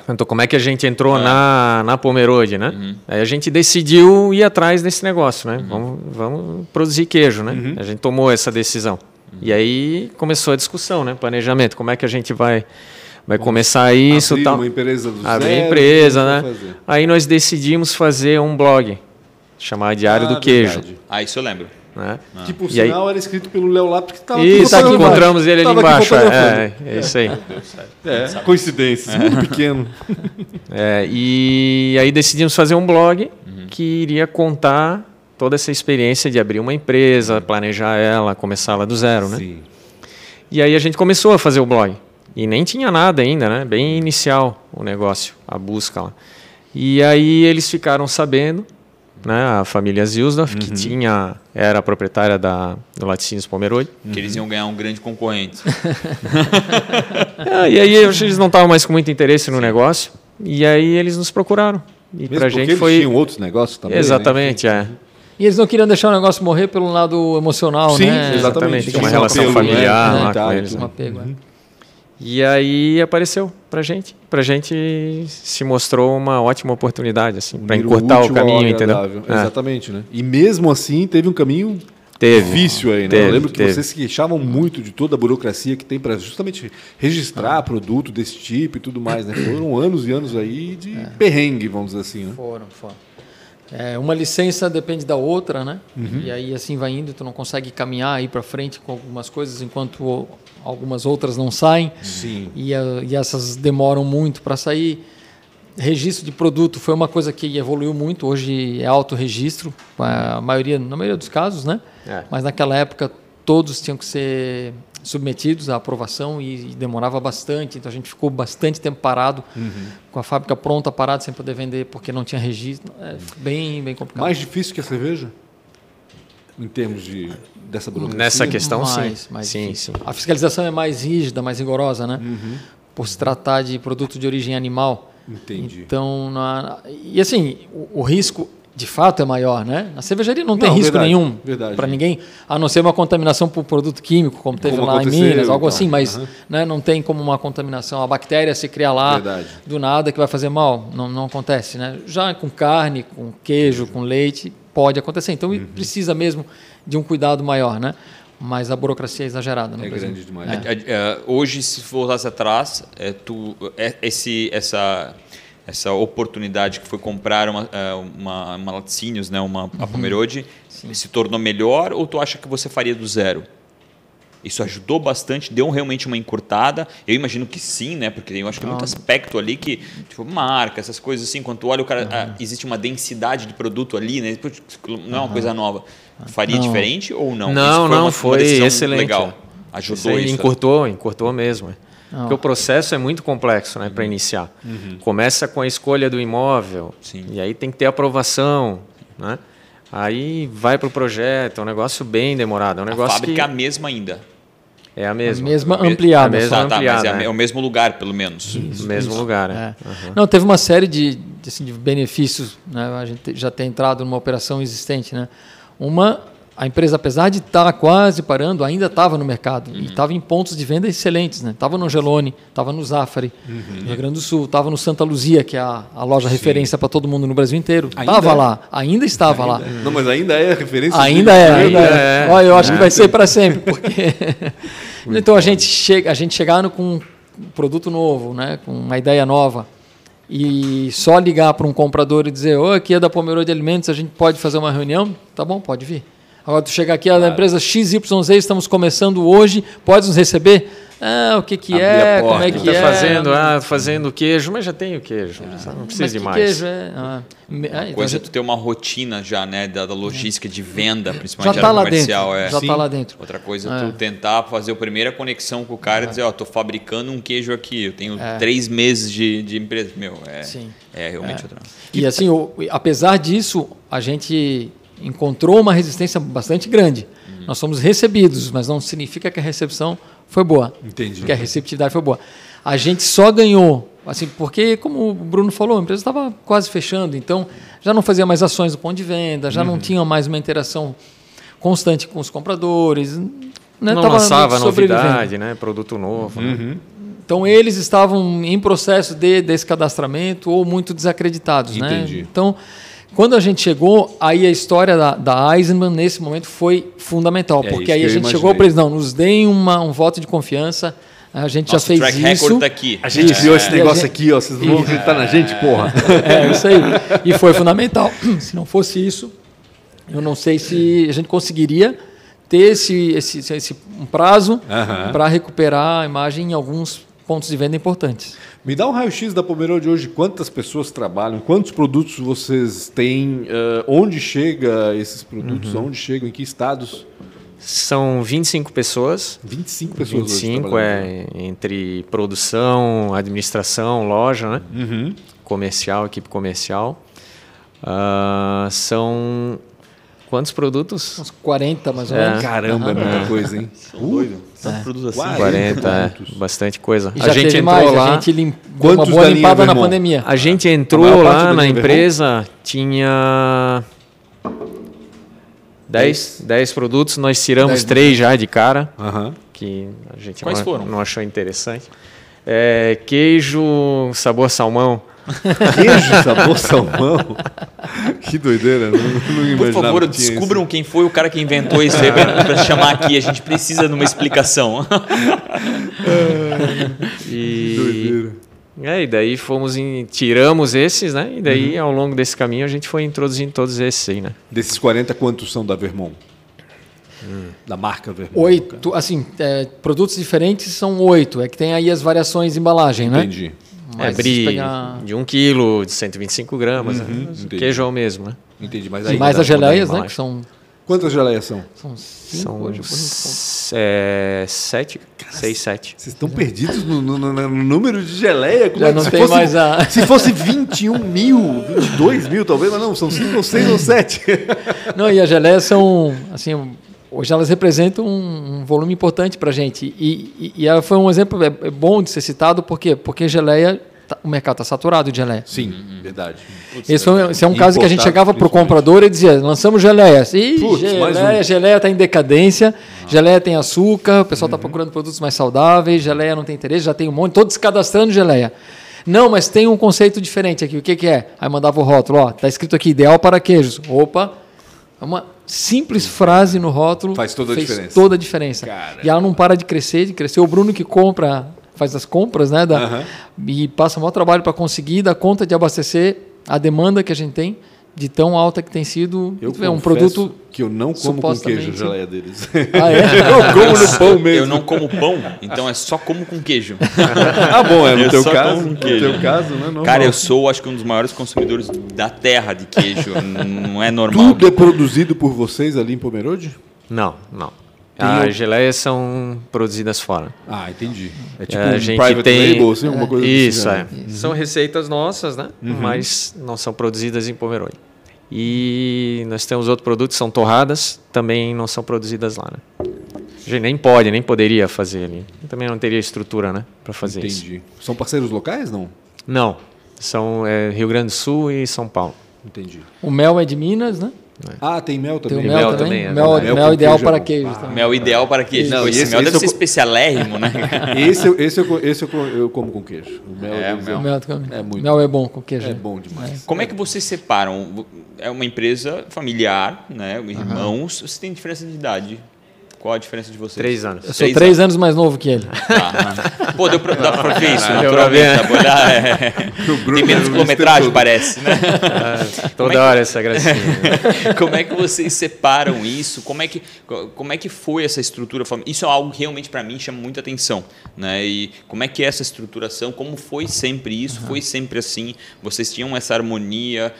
D: então, como é que a gente entrou na, na Pomerode, né? Aí a gente decidiu ir atrás desse negócio, né? Vamos, vamos produzir queijo, né? A gente tomou essa decisão. E aí começou a discussão, né? Planejamento, como é que a gente vai, vai começar isso
A: Abrir
D: tal.
A: uma empresa do
D: Abrir
A: zero,
D: empresa, né? Aí nós decidimos fazer um blog, chamado Diário
A: Ah,
D: do Queijo.
A: verdade.
B: Ah, isso eu lembro.
D: Né?
A: Que por
D: E aí-
A: sinal era escrito pelo Léo Lápis que estava
D: E tá aqui, encontramos ele ali
A: aqui
D: embaixo.
A: fotografando.
D: É, é isso aí.
A: É, coincidência, muito pequeno.
D: É, e aí decidimos fazer um blog que iria contar toda essa experiência de abrir uma empresa, planejar ela, começar ela do zero, né?
A: Sim.
D: E aí a gente começou a fazer o blog. E nem tinha nada ainda, né? Bem inicial o negócio, a busca lá. E aí eles ficaram sabendo, né? A família Zilsdorf, que tinha, era a proprietária da, do Laticínios Pomerode.
B: Que eles iam ganhar um grande concorrente.
D: Ah, e aí eu acho que eles não estavam mais com muito interesse no negócio. E aí eles nos procuraram. E
A: Mesmo
D: pra gente
A: eles
D: foi...
A: tinham outros negócios também. né?
D: Exatamente, é.
C: E eles não queriam deixar o negócio morrer pelo lado emocional,
A: Sim,
C: né?
A: exatamente.
D: Tinha uma
A: um
D: relação
A: apelo,
D: familiar
A: né,
D: lá
A: e tal,
D: com eles.
C: Um apego, é.
D: E aí apareceu pra gente. Pra gente se mostrou uma ótima oportunidade, assim, pra
A: Unir
D: encurtar o caminho, entendeu? É.
A: Exatamente, né? E mesmo assim teve um caminho
D: Teve.
A: difícil aí, né?
D: Teve,
A: Eu lembro que
D: teve.
A: vocês se queixavam muito de toda a burocracia que tem para justamente registrar produto desse tipo e tudo mais, né? Foram anos e anos aí de perrengue, vamos dizer assim, né?
C: Foram, foram. É, uma licença depende da outra, né? E aí assim vai indo, tu não consegue caminhar aí para frente com algumas coisas enquanto algumas outras não saem.
A: Sim.
C: E, e essas demoram muito para sair. Registro de produto foi uma coisa que evoluiu muito. Hoje é autorregistro, a maioria, na maioria dos casos, né?
D: É.
C: Mas naquela época todos tinham que ser submetidos à aprovação e, e demorava bastante. Então a gente ficou bastante tempo parado, com a fábrica pronta, parado, sem poder vender porque não tinha registro. É bem, bem complicado.
A: Mais difícil que a cerveja? Em termos de dessa burocracia?
D: Nessa questão,
C: mais,
D: sim.
C: mais
D: sim,
C: difícil.
D: sim.
C: A fiscalização é mais rígida, mais rigorosa, né?
A: Uhum.
C: Por se tratar de produto de origem animal.
A: Entendi.
C: Então, na- e assim, o, o risco de fato é maior, né? Na cervejaria não tem
A: Não,
C: risco
A: verdade,
C: nenhum
A: verdade.
C: para ninguém, a não ser uma contaminação por produto químico, como teve
A: Como
C: lá em Minas, algo
A: e tal.
C: assim, mas
A: Aham.
C: né, não tem como uma contaminação, a bactéria se criar lá
A: Verdade.
C: do nada que vai fazer mal, não, não acontece, né? Já com carne, com queijo, com leite, pode acontecer. Então
A: Uhum.
C: precisa mesmo de um cuidado maior, né? Mas a burocracia é exagerada no
A: É
C: Brasil.
A: grande demais.
B: A- a- a- hoje, se voltasse atrás, é, tu, é, esse, essa, essa oportunidade que foi comprar uma, é, uma, uma laticínios, né, uma a Pomerode, se tornou melhor ou tu acha que você faria do zero? Isso ajudou bastante, deu realmente uma encurtada. Eu imagino que sim, né? Porque eu acho que tem muito aspecto ali que, tipo, marca, essas coisas assim. Quando tu olha o cara, ah, existe uma densidade de produto ali, né? Não é uma coisa nova. Faria
C: Não.
B: diferente ou não?
D: Não,
B: Isso
D: não,
B: uma- uma
D: foi
B: decisão
D: excelente,
B: Legal.
D: é.
B: Ajudou
D: Isso aí
B: isso.
D: encurtou, encurtou mesmo. É.
C: Não.
D: Porque o processo é muito complexo né, para iniciar. Começa com a escolha do imóvel,
B: Sim.
D: e aí tem que ter aprovação. Né? Aí vai para o projeto, é um negócio bem demorado. É um
B: A
D: negócio
B: fábrica é a
D: que
B: mesma ainda.
D: é a mesma.
C: A mesma
B: Me-
C: ampliada.
D: a mesma
C: só.
B: Ah, tá, mas
D: ampliada,
B: é, a-
D: né?
B: é o mesmo lugar, pelo menos.
D: No mesmo lugar. né?
C: É. Não, teve uma série de, de, assim, de benefícios, né? A gente já tem entrado numa operação existente, né? Uma, a empresa, apesar de estar quase parando, ainda estava no mercado
A: Uhum.
C: e estava em pontos de venda excelentes, né? Estava no Angelone, estava no Zafari,
A: Uhum.
C: no Rio Grande do Sul, estava no Santa Luzia, que é a, a loja referência para todo mundo no Brasil inteiro.
A: Ainda
C: Estava
A: é?
C: lá, ainda estava lá.
A: Não, mas ainda é referência.
C: Ainda é, ainda
D: Ainda
C: é.
D: é.
C: Olha, eu acho que vai ser para sempre, porque então a gente chega, a gente chegando com um produto novo, né, com uma ideia nova e só ligar para um comprador e dizer, ô, aqui é da Pomerode Alimentos, a gente pode fazer uma reunião, tá bom, pode vir. Agora tu chega aqui é da empresa XYZ, estamos começando hoje, pode nos receber? Ah, o que que
A: Abrir
C: é?
A: a
C: Como é
D: O que
C: que
D: está
C: é?
D: fazendo? Ah, fazendo queijo, mas já tenho queijo. não
C: Mas
D: precisa de
C: que
D: mais.
C: queijo é? Ah, me- ah,
B: Uma
C: então
B: coisa
C: a
B: é tu ter uma rotina já, né, da, da logística de venda, principalmente
C: lá
B: comercial.
C: dentro,
B: é.
C: já está lá dentro.
B: Outra coisa é
C: É.
B: tu tentar fazer a primeira conexão com o cara e dizer, ó, tô fabricando um queijo aqui, eu tenho três meses de, de empresa. Meu, é,
C: Sim.
B: é realmente outra.
C: E assim, o- apesar disso, a gente encontrou uma resistência bastante grande. Nós fomos recebidos, mas não significa que a recepção foi boa.
A: Entendi.
C: Que a receptividade foi boa. A gente só ganhou, assim, porque, como o Bruno falou, a empresa estava quase fechando, então já não fazia mais ações do ponto de venda, já não tinha mais uma interação constante com os compradores. Né?
D: Não
C: Tava
D: lançava novidade, né? Produto novo. né?
A: Uhum.
C: Então eles estavam em processo de descadastramento ou muito desacreditados, né?
A: Entendi.
C: Então, quando a gente chegou, aí a história da, da Eisenman nesse momento foi fundamental,
A: É
C: porque aí a gente
A: imaginei.
C: chegou para eles, não, nos deem uma, um voto de confiança, a gente
B: Nosso
C: já fez
B: track
C: isso.
B: record tá aqui.
A: A gente
C: Isso.
A: viu esse
C: É.
A: negócio
C: a gente-
A: aqui, ó. Vocês não vão acreditar na gente, porra.
C: É, isso aí. E foi fundamental. Se não fosse isso, eu não sei se a gente conseguiria ter esse, esse, esse um prazo
A: Aham.
C: para recuperar a imagem em alguns pontos de venda importantes.
A: Me dá um raio-x da Pomerode hoje. Quantas pessoas trabalham? Quantos produtos vocês têm? eh, onde chega esses produtos?
C: Uhum.
A: Onde chegam? Em que estados?
D: São 25 pessoas.
A: 25 pessoas hoje
D: 25
A: trabalhando.
D: é entre produção, administração, loja, né?
A: Uhum.
D: Comercial, equipe comercial. Ah, são quantos produtos?
C: Uns 40 mais ou
D: É.
C: menos.
A: Caramba, é muita coisa, hein?
B: São doido. São produtos assim.
A: Quase.
D: 40, é, bastante coisa.
C: E
D: A
C: já
D: gente
C: teve
D: entrou
C: mais,
D: lá.
C: a gente lim... deu uma
A: Quantos
C: boa limpada na pandemia.
D: A gente entrou lá na empresa, tinha 10, 10 produtos, nós tiramos
C: Dez,
D: três já de cara, que a gente
B: Quais
D: não,
B: foram?
D: não achou interessante. É, queijo, sabor salmão.
A: Queijo, sabor salmão. que doideira. Não, não
B: Por favor, descubram quem foi o cara que inventou isso aí para chamar aqui. A gente precisa de uma explicação.
A: isso.
D: E,
A: Doideira.
D: é, e daí fomos em, tiramos esses, né? E daí ao longo desse caminho a gente foi introduzindo todos esses aí, né?
A: Desses 40, quantos são da Vermont? Da marca Vermont.
C: Oito, assim, é, produtos diferentes são oito. É que tem aí as variações de embalagem, né?
A: Entendi.
D: É,
C: Mas
D: brie
C: se pegar-
D: de 1 quilo, de 125 gramas. né?
A: entendi.
D: Queijo é o mesmo, né?
A: Entendi. Mas
C: E
A: aí
C: mais
A: dá-
C: as geleias, né? Que são,
A: Quantas geleias são?
C: são cinco
D: São
C: hoje. por enquanto.
D: s- é, sete, seis, sete.
A: Vocês estão perdidos no, no- no- no número de geleia? Como
C: Já
A: é que
C: não
A: se
C: tem
A: fosse,
C: mais a-
A: Se fosse 21 mil, 22 mil talvez, mas não, são 5 ou 6 ou 7.
C: Não, e as geleias são, assim, hoje elas representam um, um volume importante para a gente. E, e, e ela foi um exemplo é, é bom de ser citado, por quê? Porque geleia, tá- o mercado está saturado de geleia.
A: Sim, verdade.
C: Esse, foi, esse é um caso que a gente chegava para o comprador e dizia: lançamos geleias. Ih,
A: Putz,
C: geleia,
A: um.
C: geleia está em decadência, geleia tem açúcar, o pessoal está procurando produtos mais saudáveis, geleia não tem interesse, já tem um monte, todos cadastrando geleia. Não, mas tem um conceito diferente aqui. O que, que é? Aí mandava o rótulo, ó, tá escrito aqui, ideal para queijos. Opa, é uma simples frase no rótulo
A: Faz toda a diferença.
C: toda a diferença.
A: Caramba.
C: E ela não para de crescer, de crescer. O Bruno que compra, faz as compras, né? Da. E passa o maior trabalho para conseguir dar conta de abastecer a demanda que a gente tem, de tão alta que tem sido
A: Eu
C: é um produto.
A: que eu não como com queijo a
C: supostamente-
A: geleia deles.
C: Ah, é?
A: eu como no pão mesmo.
B: Eu não como pão, então é só como com queijo.
A: Ah, bom, é no
B: Eu
A: teu caso. No teu caso, né? Normal.
B: Cara, eu sou, acho que um dos maiores consumidores da terra de queijo. Não é normal.
A: Tudo é produzido por vocês ali em Pomerode?
D: Não, não.
A: Tem
D: As
A: o-
D: geleias são produzidas fora.
A: Ah, entendi. É tipo
D: É, a
A: um
D: gente
A: private
D: tem-
A: label, assim, alguma coisa
D: Isso,
A: assim.
D: é.
A: né?
D: São receitas nossas, né?
A: Uhum.
D: Mas não são produzidas em Pomerode. E nós temos outros produtos, são torradas, também não são produzidas lá, né? A gente nem pode, nem poderia fazer ali. Também não teria estrutura, né? Para fazer isso.
A: Entendi. São parceiros locais, não?
D: Não. São é, Rio Grande do Sul e São Paulo.
A: Entendi.
C: O mel é de Minas, né?
A: Ah, tem mel
C: Tem
A: também.
C: o mel,
D: mel
C: também.
D: também, é
C: mel,
A: verdade.
C: mel
A: Mel com
C: ideal
A: queijo é
C: para queijo
A: Ah.
C: também.
B: Mel ideal para queijo.
A: Não,
B: esse,
A: esse-
B: mel
A: esse
B: deve
A: eu
B: ser especialérrimo, né?
A: Esse, eu- esse, eu, esse eu, eu como com queijo. O mel,
B: É, mel.
C: Mel, também.
A: É muito
C: mel é bom com queijo.
A: É bom demais.
B: Como é que vocês separam? É uma empresa familiar, né? Irmãos. Você tem diferença de idade? Qual a diferença de vocês?
D: Três anos.
C: Eu sou três anos mais novo que ele.
B: Tá. Pô, deu pra, dá pra ver isso, naturalmente. Dá pra olhar, é. Tem menos
A: é
B: quilometragem, parece, né?
D: Ah,
B: é
D: toda
B: que-
D: hora essa gracinha. né?
B: Como é que vocês separam isso? Como é que, como é que foi essa estrutura? Isso é algo que realmente para mim chama muita atenção, né? E como é que é essa estruturação? Como foi sempre isso? Foi sempre assim? Vocês tinham essa harmonia?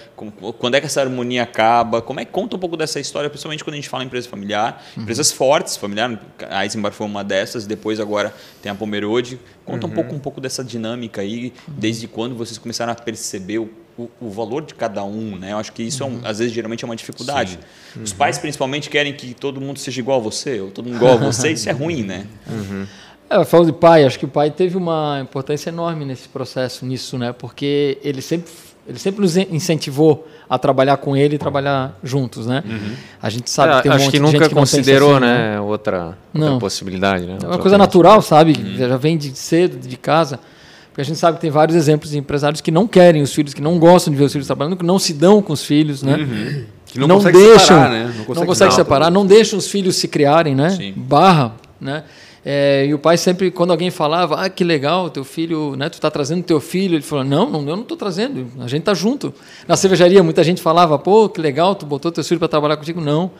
B: Quando é que essa harmonia acaba? Como é que conta um pouco dessa história, principalmente quando a gente fala em empresa familiar, empresas fortes familiar. A Eisenbar foi uma dessas, depois agora tem a Pomerode. Conta um
D: Uhum.
B: pouco um pouco dessa dinâmica aí, desde quando vocês começaram a perceber o, o, o valor de cada um, né? Eu acho que isso é um- às vezes geralmente é uma dificuldade. Os pais principalmente querem que todo mundo seja igual a você, ou todo mundo igual a você, isso é ruim, né?
C: É, eu falo de pai, acho que o pai teve uma importância enorme nesse processo, nisso, né? Porque ele sempre, ele sempre nos incentivou a trabalhar com ele e trabalhar juntos, né? A gente sabe
D: É,
C: que tem um
D: acho
C: monte
D: que
C: de
D: nunca
C: gente que não
D: considerou,
C: assim,
D: né, outra, outra
C: Não.
D: possibilidade, né?
C: É
D: outra
C: uma coisa natural, sabe? Já vem de cedo, de casa. Porque a gente sabe que tem vários exemplos de empresários que não querem os filhos, que não gostam de ver os filhos trabalhando, que não se dão com os filhos, né?
A: Que não consegue separar, né?
C: Não consegue, separar, não deixam os filhos se criarem, né?
B: Sim.
C: Barra, né? É, e o pai sempre, quando alguém falava, ah, que legal, teu filho, né? Tu tá trazendo teu filho, ele falou, não, não eu não tô trazendo, a gente tá junto. Na cervejaria, muita gente falava, pô, que legal, tu botou teu filho para trabalhar contigo. Não,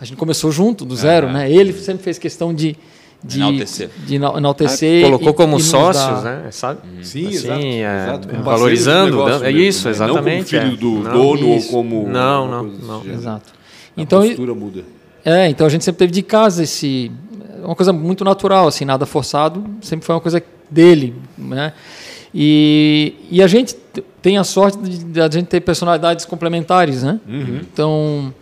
C: a gente começou junto, do zero, né? Ele sempre fez questão de de
B: Enaltecer.
C: de enal- enaltecer
D: Colocou
C: e-
D: como
C: e
D: sócios,
C: dar-
D: né? Sabe?
A: Sim,
D: Assim,
A: exato.
D: é,
A: exato. Como
D: valorizando,
A: de negócio
D: dando- é
A: mesmo,
D: isso,
A: né?
D: exatamente.
A: Não como filho
D: é.
A: do
D: Não,
A: dono
C: isso.
A: ou como.
D: Não, não, não.
A: gênero.
C: Exato.
A: A
C: Então,
A: postura muda.
C: É, então a gente sempre teve de casa esse é uma coisa muito natural, assim, nada forçado, sempre foi uma coisa dele, né? E, e a gente tem a sorte de, de a gente ter personalidades complementares, né? Então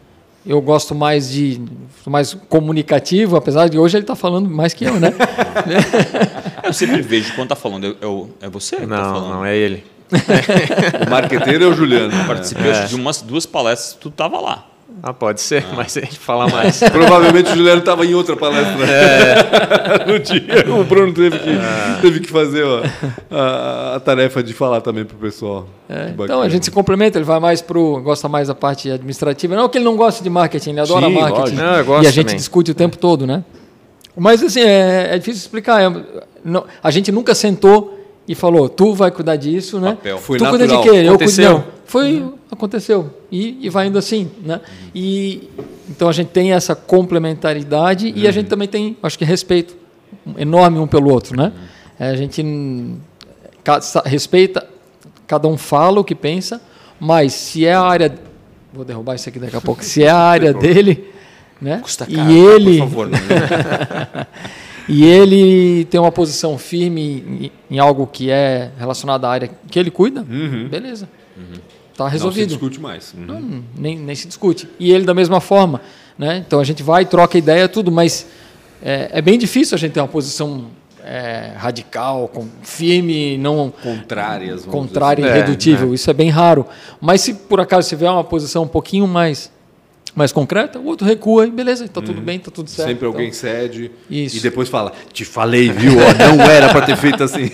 C: eu gosto mais de mais comunicativo, apesar de hoje ele está falando mais que eu, né?
B: Eu sempre vejo quando tá falando, eu, eu- é você que tá
D: Não,
B: falando?
D: não, é ele.
A: O marqueteiro é o Juliano.
B: Participei acho, de umas duas palestras, tu tava lá.
D: Ah, pode ser, mas ele fala mais.
A: Provavelmente o Juliano estava em outra palestra no dia. O Bruno teve que, teve que fazer ó, a, a tarefa de falar também pro pessoal.
C: É, então a gente se complementa, ele vai mais pro gosta mais da parte administrativa, não que ele não gosta de marketing, ele adora
A: Sim,
C: marketing.
D: Não,
C: e a gente
D: também.
C: discute o tempo todo, né? Mas assim, é, é difícil explicar. é- não- a gente nunca sentou e falou, tu vai cuidar disso, né?
B: Papel.
A: Foi
C: tu cuida de
A: natural.
C: quê? Eu cuido
D: Aconteceu.
C: não. Foi, aconteceu. E, e vai indo assim, né? E então a gente tem essa complementaridade e a gente também tem, acho que respeito enorme um pelo outro, né? É, a gente respeita, cada um fala o que pensa, mas se é a área vou derrubar isso aqui daqui a pouco, se é a área dele, né?
B: Custa
C: e
B: caro, tá?
C: ele
B: por favor.
C: E ele tem uma posição firme em, em algo que é relacionado à área que ele cuida, beleza. Está
A: Não se
C: resolvido.
A: discute mais. Uhum.
C: Não, nem, nem se discute. E ele da mesma forma. Né? Então a gente vai, troca ideia, tudo, mas é, é bem difícil a gente ter uma posição é, radical, com- firme, não
A: Contrárias. vamos
C: contrária e
D: assim. É,
C: irredutível. Isso é bem raro. Mas se por acaso tiver uma posição um pouquinho mais, mais concreta, o outro recua e beleza, está tudo bem, está tudo certo.
A: Sempre
C: Então,
A: alguém cede
C: Isso.
A: e depois fala: Te falei, viu? Ó, não era para ter feito assim.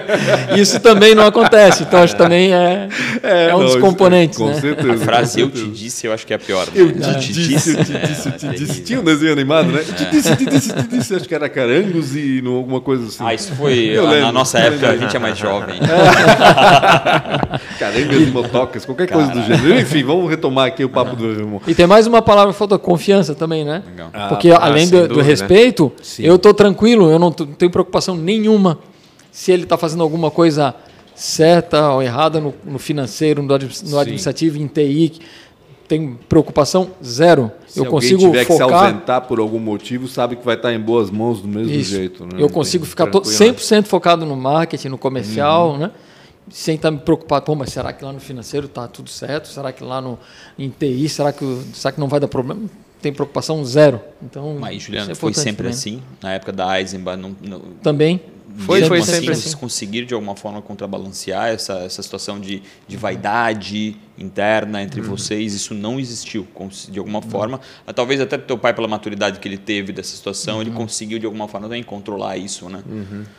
C: Isso também não acontece. Então acho que também é, é, um
A: não,
C: dos componentes.
A: Com
C: né?
A: certeza.
B: A frase eu te disse, eu acho que é a pior. né?
A: Eu te disse, eu te disse, eu te disse. Tinha um desenho animado, né? Eu te disse, eu te disse, eu te disse. Acho que era Carangos e no- alguma coisa assim.
B: Ah, isso foi.
A: Eu
B: na
A: lembro.
B: nossa época, a gente é mais jovem.
A: Carangas e motocas, qualquer coisa do gênero. Enfim, vamos retomar aqui o papo do meu irmão.
C: E tem mais uma palavra que falta, confiança também, né?
B: Legal.
A: Ah,
C: Porque
D: ah,
C: além
D: sem
C: do, do
D: dúvida.
C: respeito,
A: Sim.
C: eu estou tranquilo, eu não tenho preocupação nenhuma se ele está fazendo alguma coisa certa ou errada no, no financeiro, no, admi- no administrativo, em TI. Tem preocupação zero.
A: Se
C: eu consigo
A: tiver que se
C: focar.
A: ausentar por algum motivo, sabe que vai estar em boas mãos do mesmo
C: Isso.
A: jeito. Né?
C: Eu consigo
A: Tem-
C: ficar to-
A: tranquilo.
C: 100% focado no marketing, no comercial,
A: Uhum.
C: né? Sem estar me preocupado, pô, mas será que lá no financeiro está tudo certo? Será que lá no em TI, será que, será que não vai dar problema? Tem preocupação zero. Então,
B: Mas, Juliano,
C: isso é
B: foi sempre
C: também,
B: assim? Na época da Eisenbach, não, não,
C: Também.
D: Foi, foi
B: assim,
D: sempre
B: vocês conseguiram de alguma forma contrabalancear essa, essa situação de, de vaidade interna entre vocês? Isso não existiu de alguma forma. Ah, Talvez até teu pai, pela maturidade que ele teve dessa situação, ele conseguiu de alguma forma também controlar isso, né?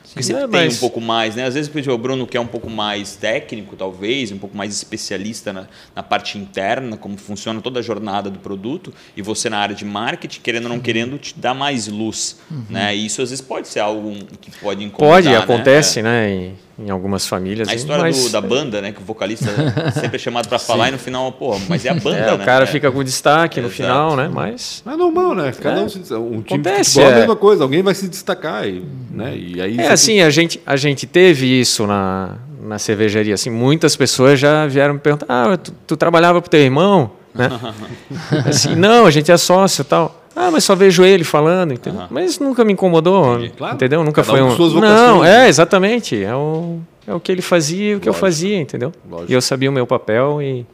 B: Porque sempre
D: É,
B: tem
D: mas-
B: um pouco mais, né? Às vezes o Bruno que é um pouco mais técnico, talvez, um pouco mais especialista na, na parte interna, como funciona toda a jornada do produto, e você na área de marketing, querendo ou não querendo, te dá mais luz, né? E isso às vezes pode ser algo que pode incomodar,
D: Pode,
B: né?
D: acontece, né? Em, em algumas famílias.
B: A história
D: mas-
B: do- da banda, né? Que o vocalista sempre é chamado pra falar e no final, pô, mas é a banda,
D: É,
B: né?
D: o cara
B: É.
D: fica com destaque no
B: Exato.
D: final, né? Mas.
A: É normal, né? Cada
D: É.
A: um, se, um time
D: Acontece,
A: de futebol é a
D: é.
A: mesma coisa. Alguém vai se destacar. E, né? e aí
D: É assim, a gente, a gente teve isso na, na cervejaria. Assim, muitas pessoas já vieram me perguntar: ah, tu, tu trabalhava pro teu irmão? Né? assim, não, a gente é sócio e tal. Ah, mas só vejo ele falando, entendeu? Mas nunca me incomodou,
A: Claro.
D: entendeu? Nunca
A: Cada um
D: foi um.
A: suas
D: Não,
A: vocações,
D: é
A: né?
D: exatamente. É o, é o que ele fazia e o que eu fazia, entendeu?
A: Lógico.
D: E eu sabia o meu papel e,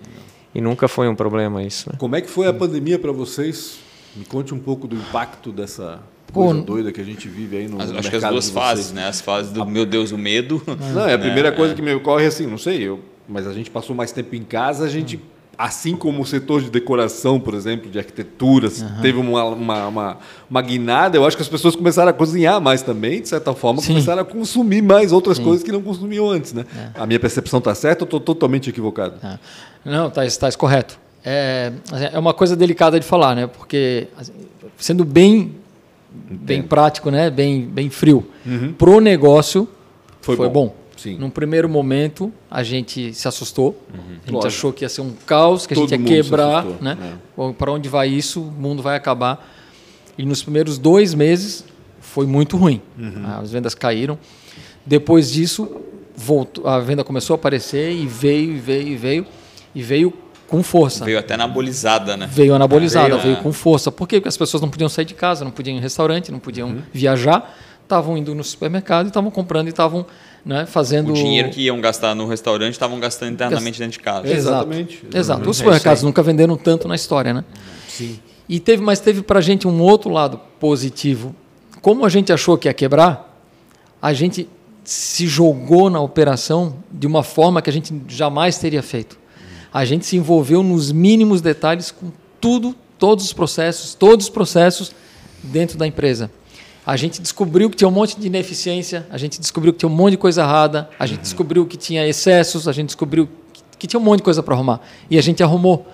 D: e nunca foi um problema isso. Né?
A: Como é que foi a pandemia para vocês? Me conte um pouco do impacto dessa coisa
C: Pô,
A: doida que a gente vive aí no,
B: As-
A: no
B: acho que as
A: mercado
B: duas fases, né? As fases do meu Deus, o medo.
A: Não, é a primeira
B: É,
A: coisa
B: é.
A: que me ocorre assim, não sei, eu, mas a gente passou mais tempo em casa, a gente, assim como o setor de decoração, por exemplo, de arquitetura, teve uma, uma, uma, uma guinada, eu acho que as pessoas começaram a cozinhar mais também, de certa forma,
C: Sim.
A: começaram a consumir mais outras coisas que não consumiam antes, né? A minha percepção está certa ou estou totalmente equivocado?
C: Tá. Não, está tá correto. É, é uma coisa delicada de falar, né? Porque assim, sendo bem, bem prático, né? Bem, bem frio. Pro negócio
A: Foi
C: foi,
A: bom.
C: bom.
A: Sim.
C: Num primeiro momento a gente se assustou. A gente
A: Lógico.
C: achou que ia ser um caos, que a
A: Todo
C: gente ia quebrar, né?
A: é.
C: Para onde vai isso? O mundo vai acabar. E nos primeiros dois meses foi muito ruim.
A: Uhum.
C: As vendas caíram. Depois disso, voltou, a venda começou a aparecer e veio, e veio, e veio. E veio com força.
B: Veio até anabolizada, né?
C: Veio anabolizada,
B: Veio,
C: veio,
B: é.
C: com força. Por quê? Porque as pessoas não podiam sair de casa, não podiam ir em restaurante, não podiam
A: Uhum.
C: viajar, estavam indo no supermercado e estavam comprando e estavam né, fazendo.
B: O dinheiro que iam gastar no restaurante estavam gastando internamente dentro de casa.
C: Exato.
A: Exatamente,
C: Exato.
A: exatamente.
C: Os
D: É
C: supermercados
D: aí.
C: nunca venderam tanto na história, né?
A: Sim.
C: E teve, mas teve para a gente um outro lado positivo. Como a gente achou que ia quebrar, a gente se jogou na operação de uma forma que a gente jamais teria feito. A gente se envolveu nos mínimos detalhes com tudo, todos os processos, todos os processos dentro da empresa. A gente descobriu que tinha um monte de ineficiência, a gente descobriu que tinha um monte de coisa errada, a gente descobriu que tinha excessos, a gente descobriu que, que tinha um monte de coisa para arrumar. E a gente arrumou.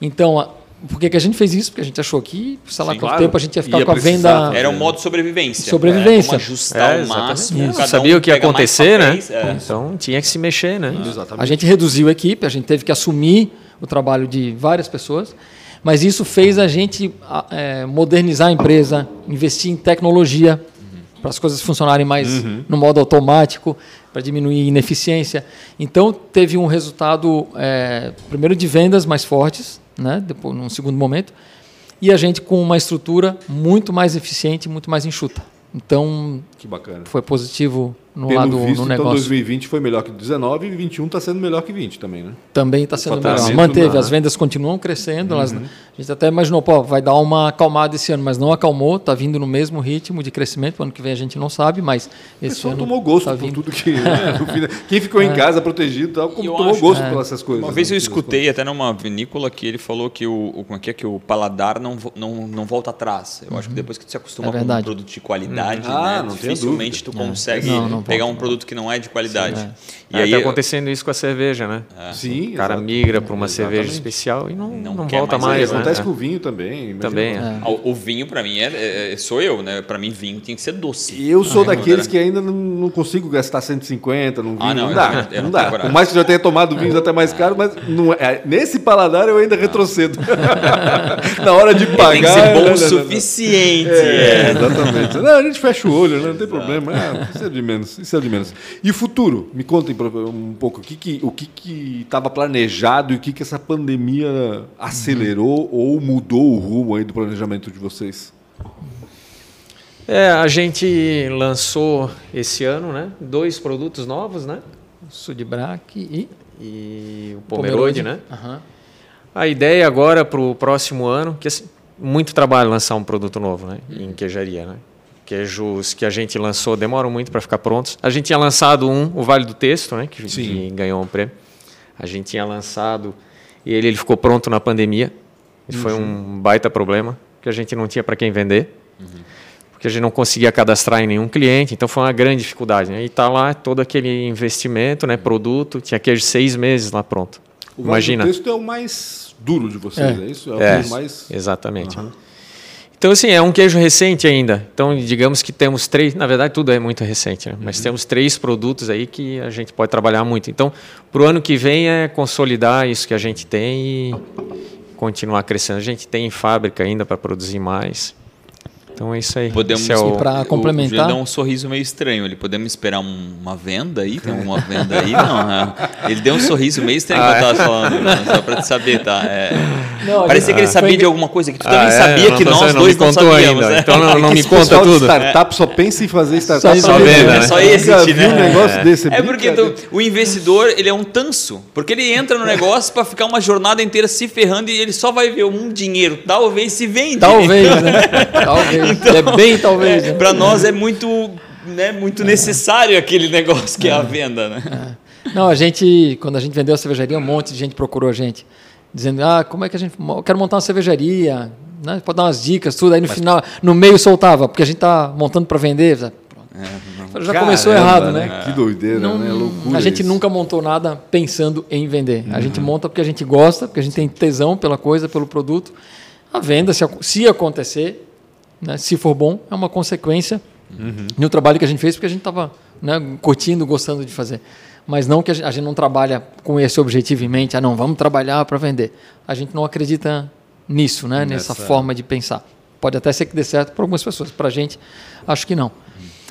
C: Então, a- por que, que a gente fez isso? Porque a gente achou que, sei lá
A: Sim,
C: quanto
A: claro.
C: tempo a gente ia ficar
A: Ia
C: com a
A: precisar.
C: venda.
B: Era um modo de sobrevivência.
C: Sobrevivência.
B: É, ajustar
D: É,
B: o máximo. cada
D: Sabia
B: um
D: o que ia acontecer, né?
B: é.
D: Então tinha que se mexer, né?
A: Exatamente.
C: A gente reduziu a equipe, a gente teve que assumir o trabalho de várias pessoas, mas isso fez a gente é, modernizar a empresa, investir em tecnologia para as coisas funcionarem mais no modo automático, para diminuir a ineficiência. Então teve um resultado é, primeiro de vendas mais fortes, né? Depois num segundo momento, e a gente com uma estrutura muito mais eficiente, muito mais enxuta. Então
A: Que bacana.
C: foi positivo no
A: Pelo
C: lado
A: visto,
C: no
A: então
C: negócio.
A: 2020 foi melhor que 19 e 21 está sendo melhor que 20 também, né?
C: também está sendo melhor.
A: faturamento
C: Manteve,
A: na-
C: as vendas continuam crescendo. Elas, a gente até imaginou, pô, vai dar uma acalmada esse ano, mas não acalmou, está vindo no mesmo ritmo de crescimento. O ano que vem a gente não sabe, mas
A: O
C: esse
A: pessoal
C: ano
A: tomou gosto
C: tá
A: por
C: vindo.
A: tudo que. né, Quem ficou em casa protegido tal, como tomou
B: acho-
A: gosto pelas essas coisas.
B: Uma vez
A: né,
B: eu escutei até numa vinícola que ele falou que o, o, como é que, é, que o paladar não, não, não volta atrás. Eu acho que depois que tu se acostuma
C: É
B: com um produto de qualidade,
A: Hum. Ah,
B: né,
A: não tenho
B: dificilmente tu consegue
C: Não, não
B: pegar um produto que não é de qualidade. E
D: É,
B: aí
D: tá acontecendo isso com a cerveja, né?
A: Sim,
D: O cara
A: exato.
D: migra para uma
A: Exatamente.
D: cerveja especial e não,
B: Não
D: não,
B: quer
D: volta
B: mais
D: mais, né?
A: acontece
D: É.
A: com o vinho também.
D: Também, é.
B: Ah, O, o vinho pra mim é, é- é- sou eu, né? Para mim vinho tem que ser doce.
A: Eu sou
B: Ah,
A: daqueles que ainda não, não consigo gastar 150 num vinho.
B: Ah, não,
A: dá.
B: não- eu
A: não
B: não
A: dá. Por mais que eu já tenha tomado vinhos até mais caros, mas não é- nesse paladar eu ainda retrocedo. Na hora de pagar.
B: tem que ser bom
A: né,
B: o
A: né, né,
B: suficiente.
A: É,
B: é.
A: exatamente. Não, a gente fecha o olho, né? Não tem problema. Ah, isso é de menos, isso é de menos. E o futuro? Me contem um pouco o que que o que que estava planejado e o que que essa pandemia acelerou ou mudou o rumo aí do planejamento de vocês?
D: É, a gente lançou esse ano, né? Dois produtos novos, né?
C: Sudibrac e
D: E o Pomerode, né?
C: Aham.
D: A ideia agora para o próximo ano, que assim, muito trabalho lançar um produto novo, né? Em queijaria, né? Queijos que a gente lançou demoram muito para ficar prontos. A gente tinha lançado um, o Vale do Texto, né? Que, que ganhou um prêmio. A gente tinha lançado e ele, ele ficou pronto na pandemia. E foi um baita problema que a gente não tinha para quem vender. Porque a gente não conseguia cadastrar em nenhum cliente, então foi uma grande dificuldade. Né? E está lá todo aquele investimento, né? Produto, tinha queijo seis meses lá pronto.
A: O Vale
D: Imagina.
A: do texto é o mais duro de vocês, é,
C: É.
A: isso? É o
D: É,
A: queijo mais.
D: exatamente. Então, assim, é um queijo recente ainda. Então, digamos que temos três, na verdade, tudo é muito recente, né? mas temos três produtos aí que a gente pode trabalhar muito. Então, para o ano que vem é consolidar isso que a gente tem e continuar crescendo. A gente tem fábrica ainda para produzir mais. Então é isso aí.
B: Podemos
D: é o-
C: pra
B: O- O
C: complementar-
B: dá um sorriso meio estranho. Ele podemos esperar um- uma venda aí? Tem uma venda aí? Não, né? Ele deu um sorriso meio estranho que eu tava falando, né? só pra te saber, tá? É.
C: Não,
B: Parecia que ele sabia
C: foi-
B: de alguma coisa que tu
D: Ah,
B: também
D: é?
B: sabia
D: Não,
B: que
D: não,
B: nós
D: não
B: dois
D: me
B: não
D: contou
B: sabíamos,
D: ainda,
B: né?
D: então não- não me conta tudo.
A: startup só pensa em fazer startup pra
C: mesmo,
A: venda,
C: é
A: né?
B: só esse, né?
A: um negócio desse.
B: É porque o investidor ele é um tanso, porque ele entra no negócio pra ficar uma jornada inteira se ferrando e ele só vai ver um dinheiro, talvez se vende.
C: Talvez, né? Talvez. É bem talvez.
B: É,
C: né?
B: para nós é muito, né, muito necessário aquele negócio que é a venda, né?
C: Não, a gente, quando a gente vendeu a cervejaria, um monte de gente procurou a gente. Dizendo, ah, como é que a gente. Eu quero montar uma cervejaria, né? Pode dar umas dicas, tudo. Aí no final, no meio soltava, porque a gente tá montando para vender. Já
A: Caramba,
C: começou errado, né?
A: Que doideira,
C: Não-
A: né? Loucura.
C: a gente
A: isso.
C: nunca montou nada pensando em vender. A
B: Uhum.
C: gente monta porque a gente gosta, porque a gente tem tesão pela coisa, pelo produto. A venda, se, se acontecer, né, se for bom, é uma consequência
B: Uhum.
C: do trabalho que a gente fez, porque a gente estava né, curtindo, gostando de fazer. Mas não que a gente, a gente não trabalha com esse objetivo em mente, ah, não, vamos trabalhar para vender. A gente não acredita nisso, né, nessa
A: Nessa-
C: forma de pensar. Pode até ser que dê certo para algumas pessoas, para a gente, acho que não.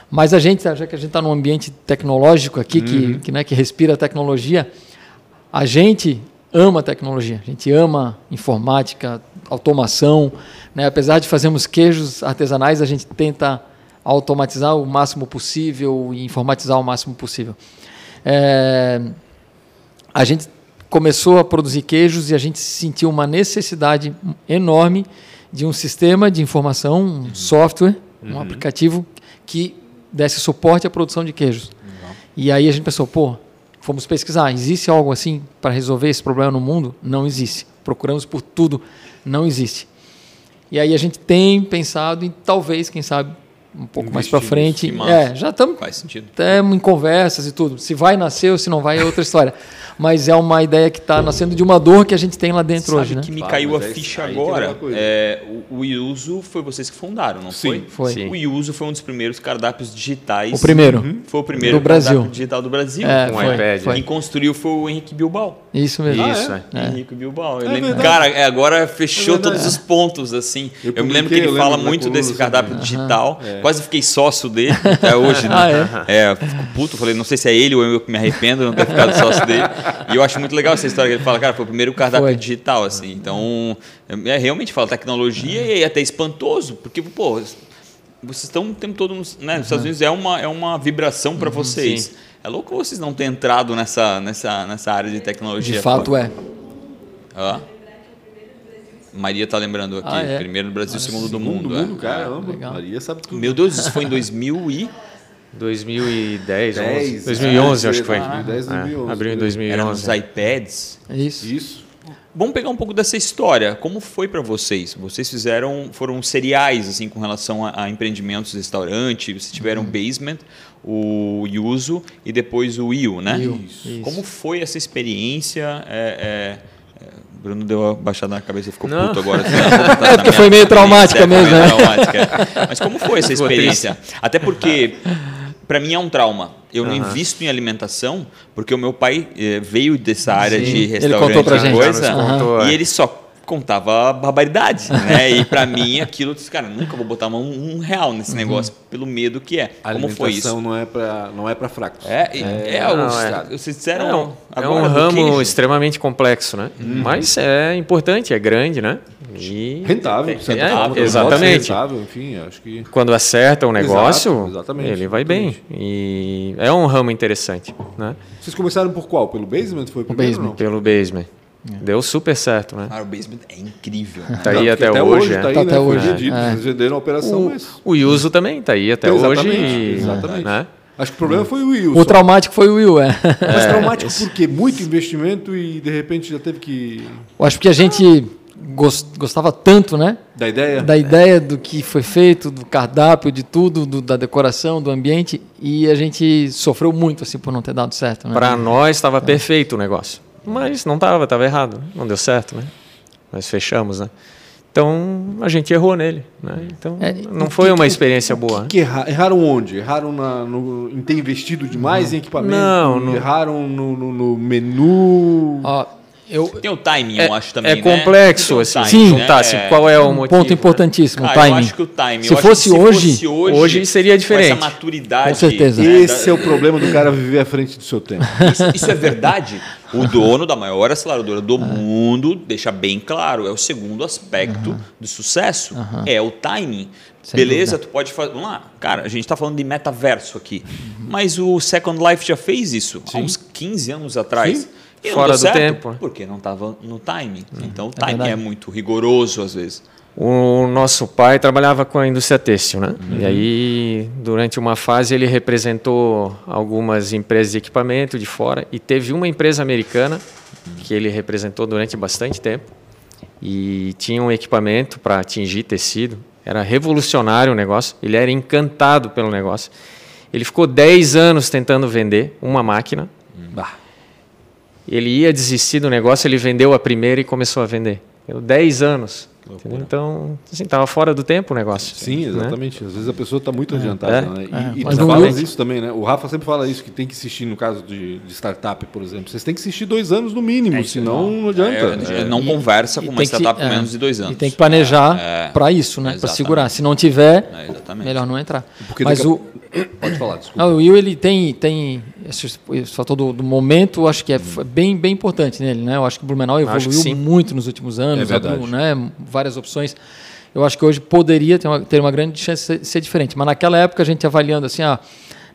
C: Mas a gente, já que a gente está num ambiente tecnológico aqui, que, que, né, que respira tecnologia, a gente ama tecnologia, a gente ama informática, automação. Né? Apesar de fazermos queijos artesanais, a gente tenta automatizar o máximo possível e informatizar o máximo possível. É, a gente começou a produzir queijos e a gente sentiu uma necessidade enorme de um sistema de informação, um software, um aplicativo que desse suporte à produção de queijos. E aí a gente pensou, pô, fomos pesquisar, existe algo assim para resolver esse problema no mundo? Não existe. Procuramos por tudo, não existe. E aí a gente tem pensado em talvez, quem sabe, um pouco mais para frente. É,
B: massa.
C: já estamos
B: Faz sentido.
C: Estamos em conversas e tudo. Se vai nascer ou se não vai é outra história. Mas é uma ideia que está nascendo de uma dor que a gente tem lá dentro
B: Sabe
C: hoje, né?
B: que me
A: Claro,
B: caiu a
A: é
B: ficha agora. É, o, o Iuso foi vocês que fundaram, não
A: Sim,
B: foi?
C: Foi.
D: Sim.
B: O Iuso foi um dos primeiros cardápios digitais.
C: O primeiro.
B: Foi o primeiro
C: Do Brasil.
B: cardápio digital do Brasil.
C: É,
D: Com
C: foi,
D: iPad,
C: foi.
B: Quem construiu foi o Henrique Bilbao.
C: Isso mesmo.
D: Isso,
A: é?
D: é.
B: Henrique Bilbao. Eu
A: É
B: cara, é, agora fechou
A: É
B: todos os pontos, assim.
A: Eu
B: Eu, me lembro que ele fala muito desse cardápio digital.
A: É.
B: Quase fiquei sócio dele até hoje. Né?
C: Ah,
B: é? fico puto. Falei, não sei se é ele ou eu que me arrependo de não ter ficado sócio dele. E eu acho muito legal essa história que ele fala, cara, foi o primeiro cardápio
C: Foi.
B: digital, assim. Então, é realmente fala tecnologia e é até espantoso, porque, pô, vocês estão o tempo todo nos, né, nos Estados Unidos, é uma, é uma vibração para vocês.
D: sim.
B: É louco vocês não terem entrado nessa, nessa, nessa área de tecnologia.
C: De fato é.
B: Ó. Maria tá lembrando aqui.
C: Ah, é?
B: Primeiro no Brasil, segundo do
A: Mundo,
B: mundo.
A: mundo,
B: é.
A: caramba.
C: legal.
A: Maria sabe tudo.
B: Meu Deus, isso foi em 2000 e...
D: 2010,
A: 10,
D: 11, 2011
A: é,
D: acho que foi.
A: 2010,
D: É,
A: 2011,
D: abriu em
A: por aí.
B: Era nos
D: 2011.
B: iPads.
C: É isso.
A: Isso.
B: Vamos pegar um pouco dessa história. Como foi para vocês? Vocês fizeram, foram seriais assim com relação a, a empreendimentos restaurante. Vocês tiveram
C: Uhum.
B: o Basement, o Yuzu e depois o Iu, né?
A: Isso.
B: Como foi essa experiência? É, é, é, Bruno deu uma baixada na cabeça e ficou
D: Não.
B: puto agora.
C: É, porque foi meio traumática mesmo, né?
B: Mas como foi essa experiência? Até porque, para mim, é um trauma. Eu não
D: Aham.
B: invisto em alimentação porque o meu pai eh, veio dessa área
C: Sim.
B: de
C: Ele
B: restaurante
C: contou pra
B: e
C: gente.
B: coisa,
D: contou,
B: e ele só contava barbaridade, né? E para mim aquilo, eu disse, cara, nunca vou botar mão um real nesse negócio pelo medo que é.
A: A
B: Como foi
A: alimentação
B: isso?
A: não é para não é para fracos.
B: É, e- é,
D: não,
B: os-
D: é.
B: vocês disseram
D: É um, é
B: agora
D: um
B: do
D: ramo
B: queijo.
D: extremamente complexo, né? Mas é importante, é grande, né? E
A: Rentável,
D: É,
A: pode ser
D: exatamente.
A: rentável, enfim, acho que
D: quando acerta o negócio,
A: Exato, exatamente,
D: ele vai bem. E é um ramo interessante, né?
A: Vocês começaram por qual? Pelo basement foi o primeiro?
C: basement.
A: não?
D: Pelo basement. Deu super certo, né?
B: Cara, o basement é incrível. né?
D: Tá
A: Não,
D: aí
A: porque
D: até, hoje,
A: tá
D: é.
A: aí,
C: Tá
A: né?
C: até hoje,
A: vendido,
C: é.
A: Venderam a operação,
D: O,
A: mas...
D: o Yuzu também tá aí até
A: Exatamente,
D: hoje. e-
A: exatamente.
D: Né?
A: Acho que o problema foi o Will.
C: O traumático foi o Will, é.
A: Mas traumático por quê? Muito investimento e de repente já teve que...
C: Eu acho que a gente gos- gostava tanto, né?
A: Da ideia?
C: Da ideia do que foi feito, do cardápio, de tudo, do- da decoração, do ambiente, e a gente sofreu muito assim por não ter dado certo, né?
D: Para nós estava perfeito o negócio. Mas não estava, estava errado. Não deu certo, né? Nós fechamos, né? Então a gente errou nele. Né? Então
C: É,
D: não foi
A: que-
D: uma experiência
A: que
D: boa. né?
A: que erra- erraram onde? Erraram na- no- em ter investido demais em equipamento?
D: Não, não.
A: Erraram no, no- no menu?
C: Ó, Eu,
B: Tem o timing,
D: É,
B: eu acho também.
D: é
B: né?
D: complexo,
B: o
D: assim,
B: timing,
C: Sim.
B: né?
D: juntar, assim,
B: É.
D: qual é o
C: um
D: motivo.
C: ponto importantíssimo,
B: Cara,
C: o
B: eu
C: timing.
B: acho que o timing.
C: Se fosse
B: que
C: hoje-
B: fosse hoje,
D: hoje seria
B: Com
D: diferente.
B: essa maturidade.
C: Com certeza.
B: né,
A: Esse é o problema do cara viver à frente do seu tempo.
B: Isso, isso é verdade. O dono da maior aceleradora do mundo deixa bem claro, é o segundo aspecto do sucesso, é o timing.
C: Sem
B: Beleza,
C: dúvida.
B: tu pode fazer. Vamos lá, cara, a gente está falando de metaverso aqui. Mas o Second Life já fez isso há uns 15 anos atrás.
A: Sim.
B: E não
D: Fora
B: deu
D: do
B: certo,
D: tempo.
B: Porque não estava no timing. Então o
C: É
B: timing é,
C: verdade.
B: muito rigoroso às vezes.
D: O nosso pai trabalhava com a indústria têxtil, né? E aí, durante uma fase, ele representou algumas empresas de equipamento de fora e teve uma empresa americana que ele representou durante bastante tempo e tinha um equipamento para atingir tecido. Era revolucionário o negócio, ele era encantado pelo negócio. Ele ficou 10 anos tentando vender uma máquina.
A: Bah.
D: Ele ia desistir do negócio, ele vendeu a primeira e começou a vender. Deu 10 anos. Entendeu? Então, assim, estava fora do tempo o negócio.
A: Sim,
D: né?
A: exatamente. Às vezes a pessoa está muito adiantada.
D: É.
A: Né? E,
C: É,
A: e tu
C: não
A: falas
C: muito.
A: isso também, né? O Rafa sempre fala isso, que tem que insistir no caso de, de startup, por exemplo. Vocês têm que insistir dois anos no mínimo, senão não, adianta.
B: É,
A: É.
B: não conversa com
C: E
B: uma
C: tem que-
B: startup com
C: é,
B: menos de dois anos.
C: E tem que planejar
B: É,
C: para isso, né? Para segurar. Se não tiver,
B: É,
C: melhor não entrar.
A: Porque
C: Mas o,
A: Pode falar, desculpa.
C: Ah, o Will ele tem tem esse, esse fator do, do momento, eu acho que é f- bem bem importante nele, né? Eu acho que o Blumenau
D: que
C: evoluiu muito nos últimos anos,
A: É verdade.
C: abriu, né, várias opções. Eu acho que hoje poderia ter uma, ter uma grande chance de ser, diferente, mas naquela época a gente avaliando assim, ah,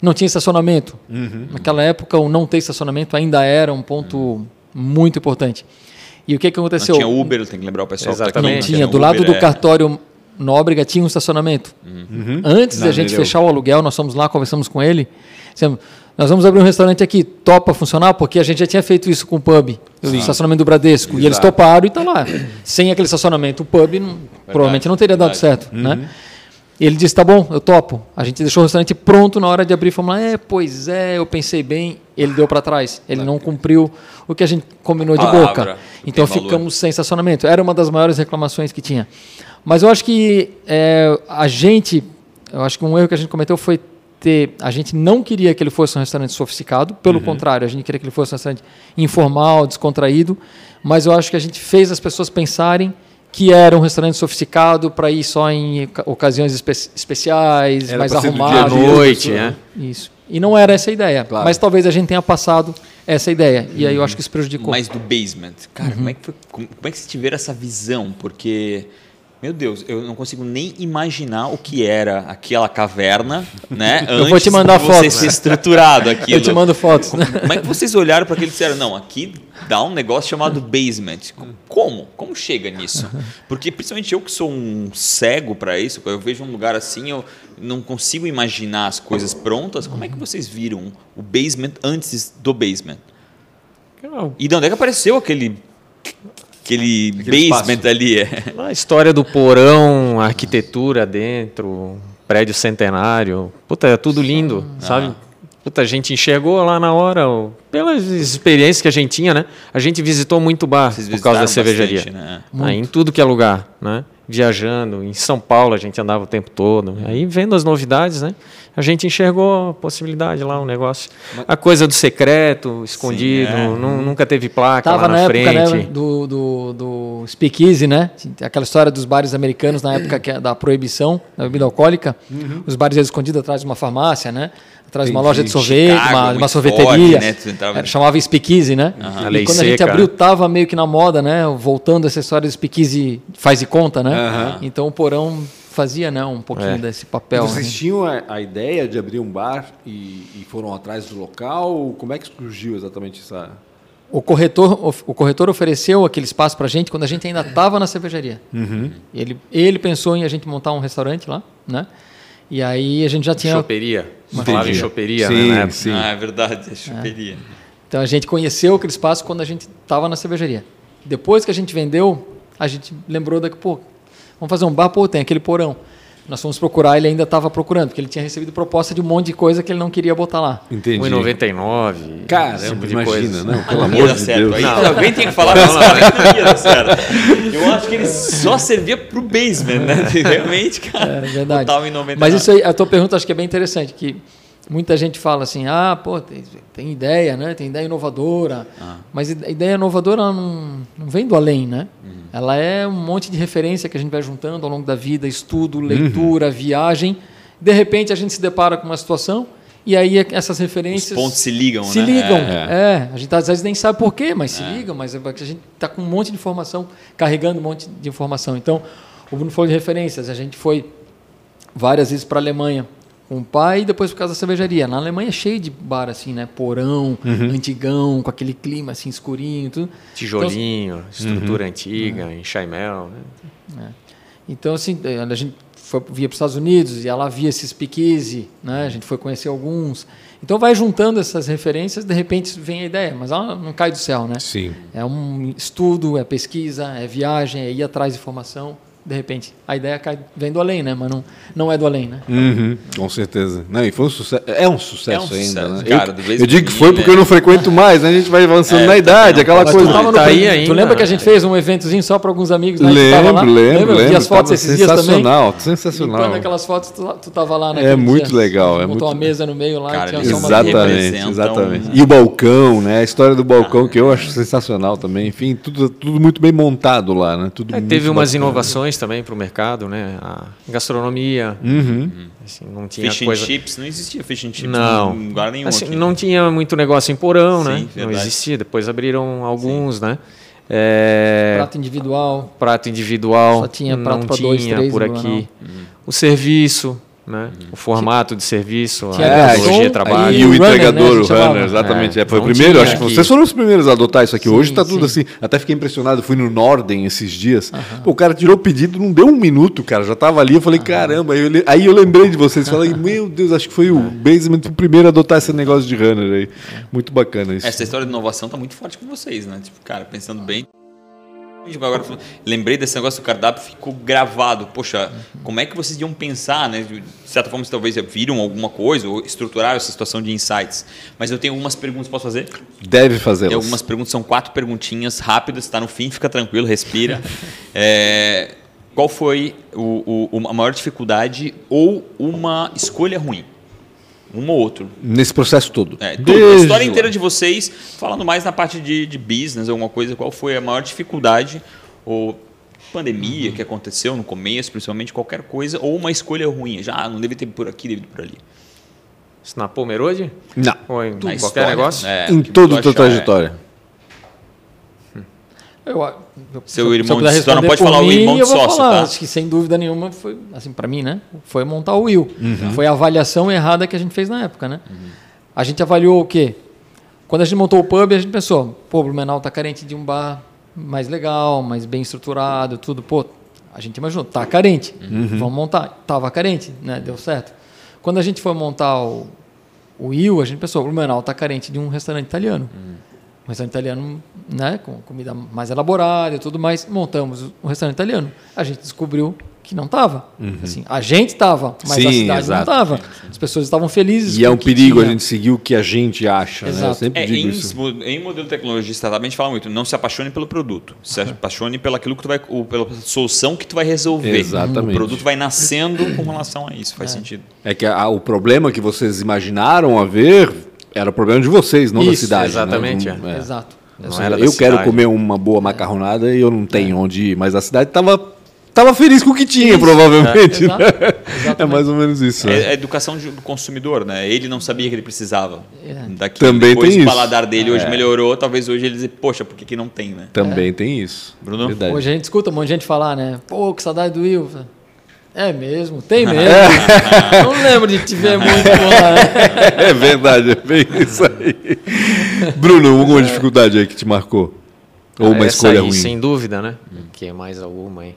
C: não tinha estacionamento.
A: Uhum.
C: Naquela época o não ter estacionamento ainda era um ponto muito importante. E o que que
B: Não
C: aconteceu?
B: tinha Uber, tem que lembrar o pessoal que aqui,
C: Não
D: Exatamente.
C: tinha. Do lado
B: Uber,
C: do
B: é.
C: cartório Nóbrega tinha um estacionamento. Antes
A: Na
C: da gente fechar o aluguel, nós fomos lá, conversamos com ele. Dissemos, nós vamos abrir um restaurante aqui, topa funcionar? Porque a gente já tinha feito isso com o pub, o estacionamento do Bradesco. E eles
A: Exato.
C: toparam e está lá. Sem aquele estacionamento, o pub não- provavelmente não teria dado
B: verdade.
C: certo. Né? E ele disse, tá bom, eu topo. A gente deixou o restaurante pronto na hora de abrir. Fomos lá, é, pois é, eu pensei bem. Ele deu para trás. Ele não cumpriu o que a gente combinou de
B: Palavra,
C: boca. Então
B: valor.
C: ficamos sem estacionamento. Era uma das maiores reclamações que tinha. Mas eu acho que é, a gente, eu acho que um erro que a gente cometeu foi ter, a gente não queria que ele fosse um restaurante sofisticado, pelo contrário, a gente queria que ele fosse um restaurante informal, descontraído, mas eu acho que a gente fez as pessoas pensarem que era um restaurante sofisticado para ir só em oca- ocasiões espe- especiais,
A: Era
C: mais
A: dia
C: arrumado.
A: dia,
D: noite,
A: pessoa,
D: né?
C: Isso. E não era essa a ideia.
A: Claro.
C: Mas talvez a gente tenha passado essa ideia. E aí eu acho que isso prejudicou.
B: Mas do basement. Cara,
C: Uhum.
B: como, é que foi, como, como é que vocês tiveram essa visão? Porque, meu Deus, eu não consigo nem imaginar o que era aquela caverna, né?
C: Eu vou te
B: antes
C: mandar
B: de
C: foto.
B: você ser estruturado aquilo.
C: eu te mando fotos. né?
B: Como é que vocês olharam para aquilo e disseram, não, aqui dá um negócio chamado basement. Como? Como chega nisso? Porque principalmente eu que sou um cego para isso, quando eu vejo um lugar assim, eu não consigo imaginar as coisas prontas. Como é que vocês viram o basement antes do basement? E de onde é que apareceu aquele aquele,
A: Aquele
B: basement
A: espaço.
B: ali? É.
D: A história do porão, a arquitetura dentro, prédio centenário. Puta, é tudo lindo, sabe? Puta, a gente enxergou lá na hora, pelas experiências que a gente tinha, né? A gente visitou muito bar
B: Vocês
D: por causa da
B: visitaram
D: cervejaria.
B: bastante, né?
D: Aí, em tudo que é lugar, né? Viajando, em São Paulo a gente andava o tempo todo. Aí vendo as novidades, né? A gente enxergou a possibilidade lá, um negócio. A coisa do secreto, escondido,
B: é.
D: nu- nunca teve placa
C: Tava
D: lá
C: na,
D: na,
C: época
D: frente.
C: né, do, do, do Speakeasy, né? Aquela história dos bares americanos na época que é da proibição da bebida alcoólica. Os bares eram escondidos atrás de uma farmácia, né? Atrás de uma loja de sorvete,
B: Chicago,
C: uma, uma sorveteria.
B: forte, né? Entrava-
C: chamava Speakeasy, né?
D: A
C: E quando a gente abriu, tava meio que na moda, né? Voltando essa história do Speakeasy faz e conta, né?
A: Aham.
C: Então o porão fazia, né? Um pouquinho
D: É.
C: desse papel.
A: Vocês
C: né?
A: tinham a, a ideia de abrir um bar e, e foram atrás do local? Como é que surgiu exatamente essa...
C: O corretor, o corretor ofereceu aquele espaço para a gente quando a gente ainda estava na cervejaria. Ele, ele pensou em a gente montar um restaurante lá, né? E aí a gente já tinha.
D: Choperia. Falava em choperia,
A: Sim,
D: né? na época.
A: sim.
B: Ah, é verdade, é choperia.
C: Então a gente conheceu aquele espaço quando a gente estava na cervejaria. Depois que a gente vendeu, a gente lembrou daqui, pô, vamos fazer um bar, pô, tem aquele porão. Nós fomos procurar, ele ainda estava procurando, porque ele tinha recebido proposta de um monte de coisa que ele não queria botar lá.
A: Entendi.
D: 1,99.
A: Caramba,
D: esse tipo de
A: imagina,
D: coisa.
A: não, pelo
B: Não ia
A: amor
B: dar
A: de
B: certo.
A: Deus.
B: Aí alguém tem que falar cara que não ia dar certo. Eu acho que ele só servia pro basement, né? Realmente, cara.
C: É verdade.
B: Botava em 99.
C: Mas isso aí, a tua pergunta acho que é bem interessante, que muita gente fala assim, ah, pô, tem, tem ideia, né? Tem ideia inovadora.
B: Ah.
C: Mas a ideia inovadora não, não vem do além, né? Ela é um monte de referência que a gente vai juntando ao longo da vida, estudo, leitura, viagem. De repente a gente se depara com uma situação e aí essas referências
B: Os pontos se ligam,
C: se
B: né?
C: ligam.
B: É.
C: É. a gente às vezes nem sabe por quê, mas se ligam, mas é a gente está com um monte de informação, carregando um monte de informação. Então, o Bruno falou de referências, a gente foi várias vezes para a Alemanha com o pai e depois por causa da cervejaria. Na Alemanha é cheio de bar assim, né? Porão, antigão, com aquele clima assim escurinho, tudo.
D: Tijolinho, estrutura antiga, enxaimel. Né?
C: Então, assim, a gente foi, via para os Estados Unidos e ela via esses speakeasy, né? A gente foi conhecer alguns. Então, vai juntando essas referências, de repente vem a ideia, mas ela não cai do céu, né?
A: Sim.
C: É um estudo, é pesquisa, é viagem, é ir atrás de informação. De repente, a ideia cai, vem do além, né? Mas não, não é do além, né?
A: Uhum, com certeza. Não, e foi um sucesso. É um sucesso
B: É um
A: ainda,
B: sucesso,
A: né?
B: cara,
A: eu, eu digo que foi
B: né?
A: porque eu não frequento mais, né? A gente vai avançando
B: É,
A: na
B: eu
A: idade,
B: não
A: aquela coisa.
C: tu, tava no,
D: Tá aí
C: tu
D: ainda,
C: lembra que a
D: né?
C: gente fez um eventozinho só para alguns amigos né?
A: Lembro, lembro,
C: Lembra?
A: lembro.
C: Vi as fotos esses dias também.
A: sensacional, sensacional.
C: Aquelas fotos, tu, tu tava lá
A: É
C: naquele
A: muito
C: dia.
A: legal, é
C: Botou
A: muito-
C: uma mesa no meio lá,
B: Cara,
C: tinha só uma
A: Exatamente, exatamente. E o balcão, né? A história do balcão, que eu acho sensacional também. Enfim, tudo, tudo muito bem montado lá, né? Tudo
D: É, teve umas
A: bacana.
D: Inovações também para o mercado, né? A gastronomia,
A: Uhum.
D: assim, não tinha
B: Fish and
D: coisa.
B: chips, não existia fish and chips
D: Não.
B: em lugar nenhum
D: Assim,
B: aqui.
D: não tinha muito negócio em porão,
B: Sim,
D: né? Não
B: verdade.
D: existia. Depois abriram alguns, né? É,
C: prato individual.
D: prato individual.
C: Só tinha
D: não
C: prato pra
D: tinha
C: dois, três
D: por aqui. O serviço, né? O formato de serviço, a metodologia de trabalho.
C: E
A: o
C: o runner,
A: entregador,
C: né, a
A: o runner, exatamente.
D: É,
A: É, foi o primeiro, acho que vocês foram os primeiros a adotar isso aqui.
C: Sim,
A: Hoje tá tudo
C: sim.
A: assim. Até fiquei impressionado, fui no Norden esses dias. Pô, o cara tirou o pedido, não deu um minuto, cara. Já tava ali, eu falei, caramba. Aí eu, le- aí eu lembrei de vocês. Falei, meu Deus, acho que foi o Basement o primeiro a adotar esse negócio de runner aí. Muito bacana isso.
B: Essa história de inovação tá muito forte com vocês, né? Tipo, cara, pensando bem. Agora, lembrei desse negócio do cardápio, ficou gravado. Poxa, como é que vocês iam pensar, né? De certa forma, vocês talvez viram alguma coisa ou estruturaram essa situação de insights. Mas eu tenho algumas perguntas, posso fazer?
A: Deve fazer.
B: Tem algumas perguntas, são quatro perguntinhas rápidas, está no fim, fica tranquilo, respira. É, qual foi o, o- a maior dificuldade ou uma escolha ruim? Um ou outro.
A: Nesse processo todo.
B: É, tudo, a
A: Desde
B: história
A: lá.
B: inteira de vocês, falando mais na parte de, de business, alguma coisa, qual foi a maior dificuldade ou pandemia
A: Uhum.
B: que aconteceu no começo, principalmente qualquer coisa, ou uma escolha ruim, já ah, não deve ter por aqui, deve ter por ali.
D: Isso na Pomerode?
A: Não.
D: Ou em
B: Na
D: qualquer
B: história,
D: negócio?
B: é,
A: em toda a tua
B: é.
A: trajetória.
C: Eu, eu,
B: Seu
C: se eu-
B: irmão
C: se
B: de- só não pode falar o
C: mim,
B: irmão de sócio,
C: falar.
B: tá?
C: Acho que sem dúvida nenhuma foi, assim, para mim, né? Foi montar o Will.
B: Uhum.
C: Foi a avaliação errada que a gente fez na época, né? A gente avaliou o quê? Quando a gente montou o pub, a gente pensou, pô, o Blumenau tá carente de um bar mais legal, mais bem estruturado, tudo. Pô, a gente imaginou, tá carente, vamos montar. Tava carente, né? Deu certo. Quando a gente foi montar o, o Will, a gente pensou, o Blumenau tá carente de um restaurante italiano. Um restaurante italiano, né, com comida mais elaborada e tudo mais. Montamos um restaurante italiano. A gente descobriu que não estava. Assim, a gente estava, mas a
A: Sim,
C: cidade
A: exato.
C: não estava. As pessoas estavam felizes.
A: E é um
C: o que
A: perigo a
C: tinha.
A: gente seguir o que a gente acha, né? Eu
C: Exato.
A: sempre
B: É,
A: digo
B: em,
A: isso.
B: em modelo de tecnologia startup, a gente fala muito, não se apaixone pelo produto, se apaixone pelo aquilo que tu vai, ou pela solução que tu vai resolver.
A: Exatamente.
B: O produto vai nascendo com relação a isso, faz sentido.
A: É que a- o problema que vocês imaginaram haver era o problema de vocês, não da
C: Isso,
A: cidade.
D: exatamente,
A: Né? Não- é.
C: Exato.
A: Seja,
D: era da
A: eu quero comer uma boa macarronada e eu não tenho onde ir, mas a cidade estava tava feliz com o que tinha,
C: Isso.
A: provavelmente.
C: Exato.
A: né? É mais ou menos isso. né?
B: É a educação de- do consumidor, né? Ele não sabia que ele precisava
C: É.
B: daquilo.
A: Também
B: Depois
A: tem
B: o
A: isso.
B: paladar dele hoje melhorou, talvez hoje ele dizer, poxa, por que, que não tem, né?
A: Também tem isso.
B: Bruno?
A: Verdade.
C: Hoje a gente escuta um monte de gente falar, né? Pô, que saudade do Will. É mesmo, tem mesmo. não lembro de te ver muito lá.
A: É verdade, é bem isso aí. Bruno, alguma dificuldade aí que te marcou? Ou uma
D: Ah, essa
A: escolha
D: aí,
A: ruim?
D: Sem dúvida, né? Que é mais alguma aí.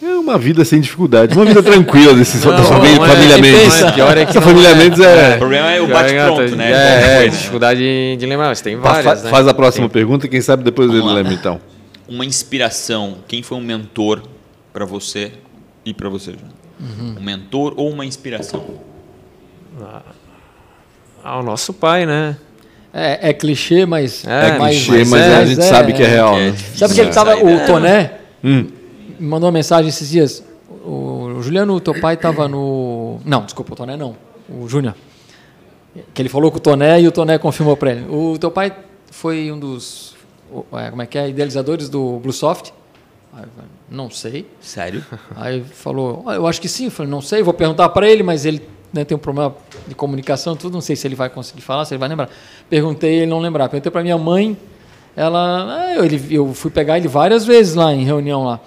A: É uma vida sem dificuldade, uma vida tranquila desse
D: Não,
A: dessa
D: não,
A: família,
D: é,
A: família Mendes.
C: pensa-
D: pior é que
A: Essa
D: não
A: família
D: é.
A: Mendes
B: O
A: é.
B: problema é o bate-pronto, né?
D: É, é, dificuldade de, lembrar, mas tem
A: Fa-
D: várias, né?
A: Faz a próxima pergunta e quem sabe depois ele
B: Vamos
A: lembra então.
B: Uma inspiração, quem foi um mentor para você e para você, João? Um mentor ou uma inspiração?
D: Ah, o nosso pai, né?
C: É, é clichê, mas.
D: É,
C: mais-
A: Clichê, mas
C: é,
A: a gente
C: é,
A: sabe que é real.
B: É
A: né?
B: difícil
C: Sabe que ele tava. O Toné
A: Hum.
C: me mandou uma mensagem esses dias. O o Juliano, o teu pai estava no. Não, desculpa, o Toné não. O Júnior. Que ele falou com o Toné e o Toné confirmou para ele. O teu pai foi um dos. É, Como é que é? Idealizadores do Bluesoft? Aí falei, Não sei.
B: Sério?
C: Aí falou, "Ah, eu acho que sim. Eu falei, não sei, vou perguntar para ele, mas ele né, tem um problema de comunicação, tudo, não sei se ele vai conseguir falar, se ele vai lembrar. Perguntei, ele não lembrar. Perguntei para minha mãe, ela, ah, eu, ele, eu fui pegar ele várias vezes lá em reunião lá.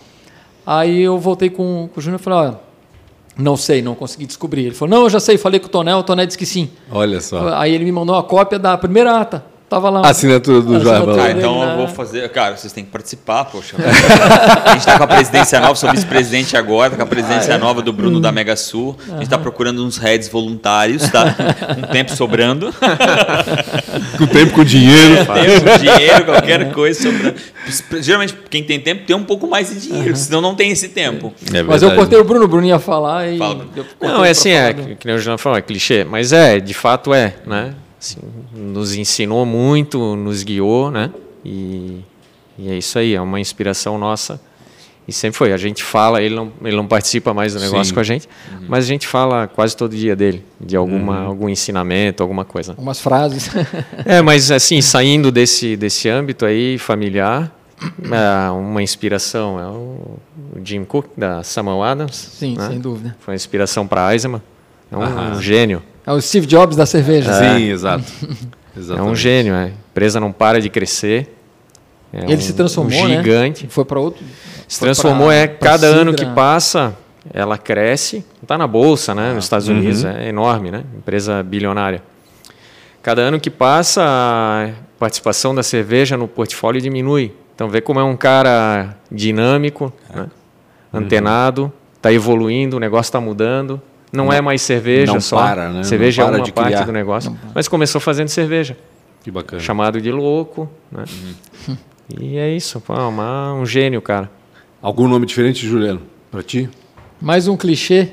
C: Aí eu voltei com, com o Júnior e falei, ó, não sei, não consegui descobrir. Ele falou, não, eu já sei, falei com o Toné, o Toné disse que sim.
A: Olha só.
C: Aí ele me mandou uma cópia da primeira ata. Tava lá.
A: Assinatura do
C: assinatura
B: Ah, então eu vou fazer. Cara, vocês têm que participar, poxa. A gente tá com a presidência nova, sou vice-presidente agora, tá com a presidência nova do Bruno da Mega Sul. A gente tá procurando uns heads voluntários, tá? Um tempo sobrando.
A: Com tempo, com dinheiro.
B: Tempo, dinheiro, qualquer coisa sobrando. Geralmente, quem tem tempo tem um pouco mais de dinheiro, senão não tem esse tempo.
A: É
C: Mas eu cortei o Bruno, o Bruno ia falar e.
B: Fala,
D: Não, é assim, é,
C: do-
D: que nem o Juliano falou, é clichê, mas é, de fato é, né? Assim, nos ensinou muito, nos guiou, né? E, e é isso aí, é uma inspiração nossa. E sempre foi. A gente fala, ele não, ele não participa mais do negócio
A: Sim.
D: com a gente, mas a gente fala quase todo dia dele, de alguma, algum ensinamento, alguma coisa.
C: Algumas frases.
D: É, mas assim, saindo desse, desse âmbito aí familiar, é, uma inspiração é o Jim Cook, da Samuel Adams.
C: Sim,
D: né?
C: sem dúvida.
D: Foi uma inspiração para Eisenman. É um, um gênio.
C: É o Steve Jobs da cerveja.
A: Sim, exato.
D: É
A: Exatamente.
D: um gênio. É. A empresa não para de crescer. É
C: Ele
D: um-
C: se transformou,
D: um
C: né?
D: gigante.
C: Foi para outro.
D: Se transformou,
C: pra-
D: é
C: pra
D: cada ano que passa, ela cresce. Está na bolsa, né? Nos Estados Unidos, é enorme, né? Empresa bilionária. Cada ano que passa, a participação da cerveja no portfólio diminui. Então, vê como é um cara dinâmico, né? antenado, está evoluindo, o negócio está mudando. Não, é mais cerveja
A: não
D: só.
A: para, né?
D: Cerveja
A: Não para
D: é uma
A: de
D: parte
A: criar.
D: do negócio. Mas começou fazendo cerveja
A: Que bacana.
D: chamado de louco, né? E é isso, pô, uma- um gênio, cara.
A: Algum nome diferente, Juliano? Pra ti?
C: Mais um clichê.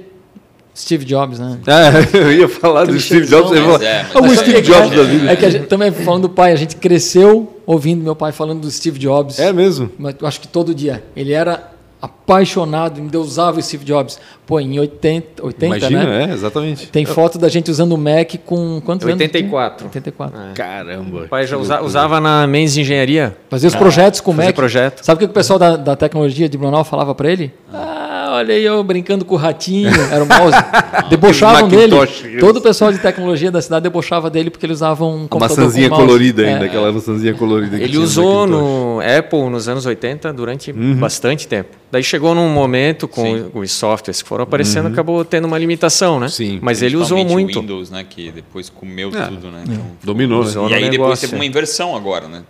C: Steve Jobs, né?
A: É, eu ia falar do Steve Jobs.
B: Mas
A: falar,
B: é, mas-
A: Algum
B: mas
A: Steve
C: é que-
A: Jobs da vida.
C: É que a gente também falando do pai, a gente cresceu ouvindo meu pai falando do Steve Jobs.
A: É mesmo?
C: Mas eu acho que todo dia. Ele era apaixonado, endeusava o Steve Jobs. Pô, em 80, 80
A: Imagina,
C: né?
A: é, exatamente.
C: Tem foto da gente usando o Mac com quantos anos?
D: 84.
C: 84.
A: Caramba.
D: O pai já usa- usava na Men's Engenharia.
C: Fazer os projetos com o Mac.
D: projeto.
C: Sabe o que o pessoal da, da tecnologia de Blumenau falava para ele? Ah, olha aí eu brincando com o ratinho, era o mouse. Debochavam dele. Todo o pessoal de tecnologia da cidade debochava dele porque ele usava um
A: Uma
C: computador
A: maçãzinha
C: com
A: colorida
C: É.
A: ainda, aquela maçãzinha colorida. que
D: Ele
A: tinha
D: usou no Apple nos anos 80 durante bastante tempo. Daí chegou num momento com
B: Sim.
D: os softwares que foram aparecendo, acabou tendo uma limitação, né?
A: Sim.
D: Mas ele usou muito.
B: o Windows, né? Que depois comeu
A: É.
B: tudo, né? Então,
A: Dominou, né?
B: E aí
D: no
B: depois
D: negócio,
B: teve uma
D: é.
B: inversão agora, né?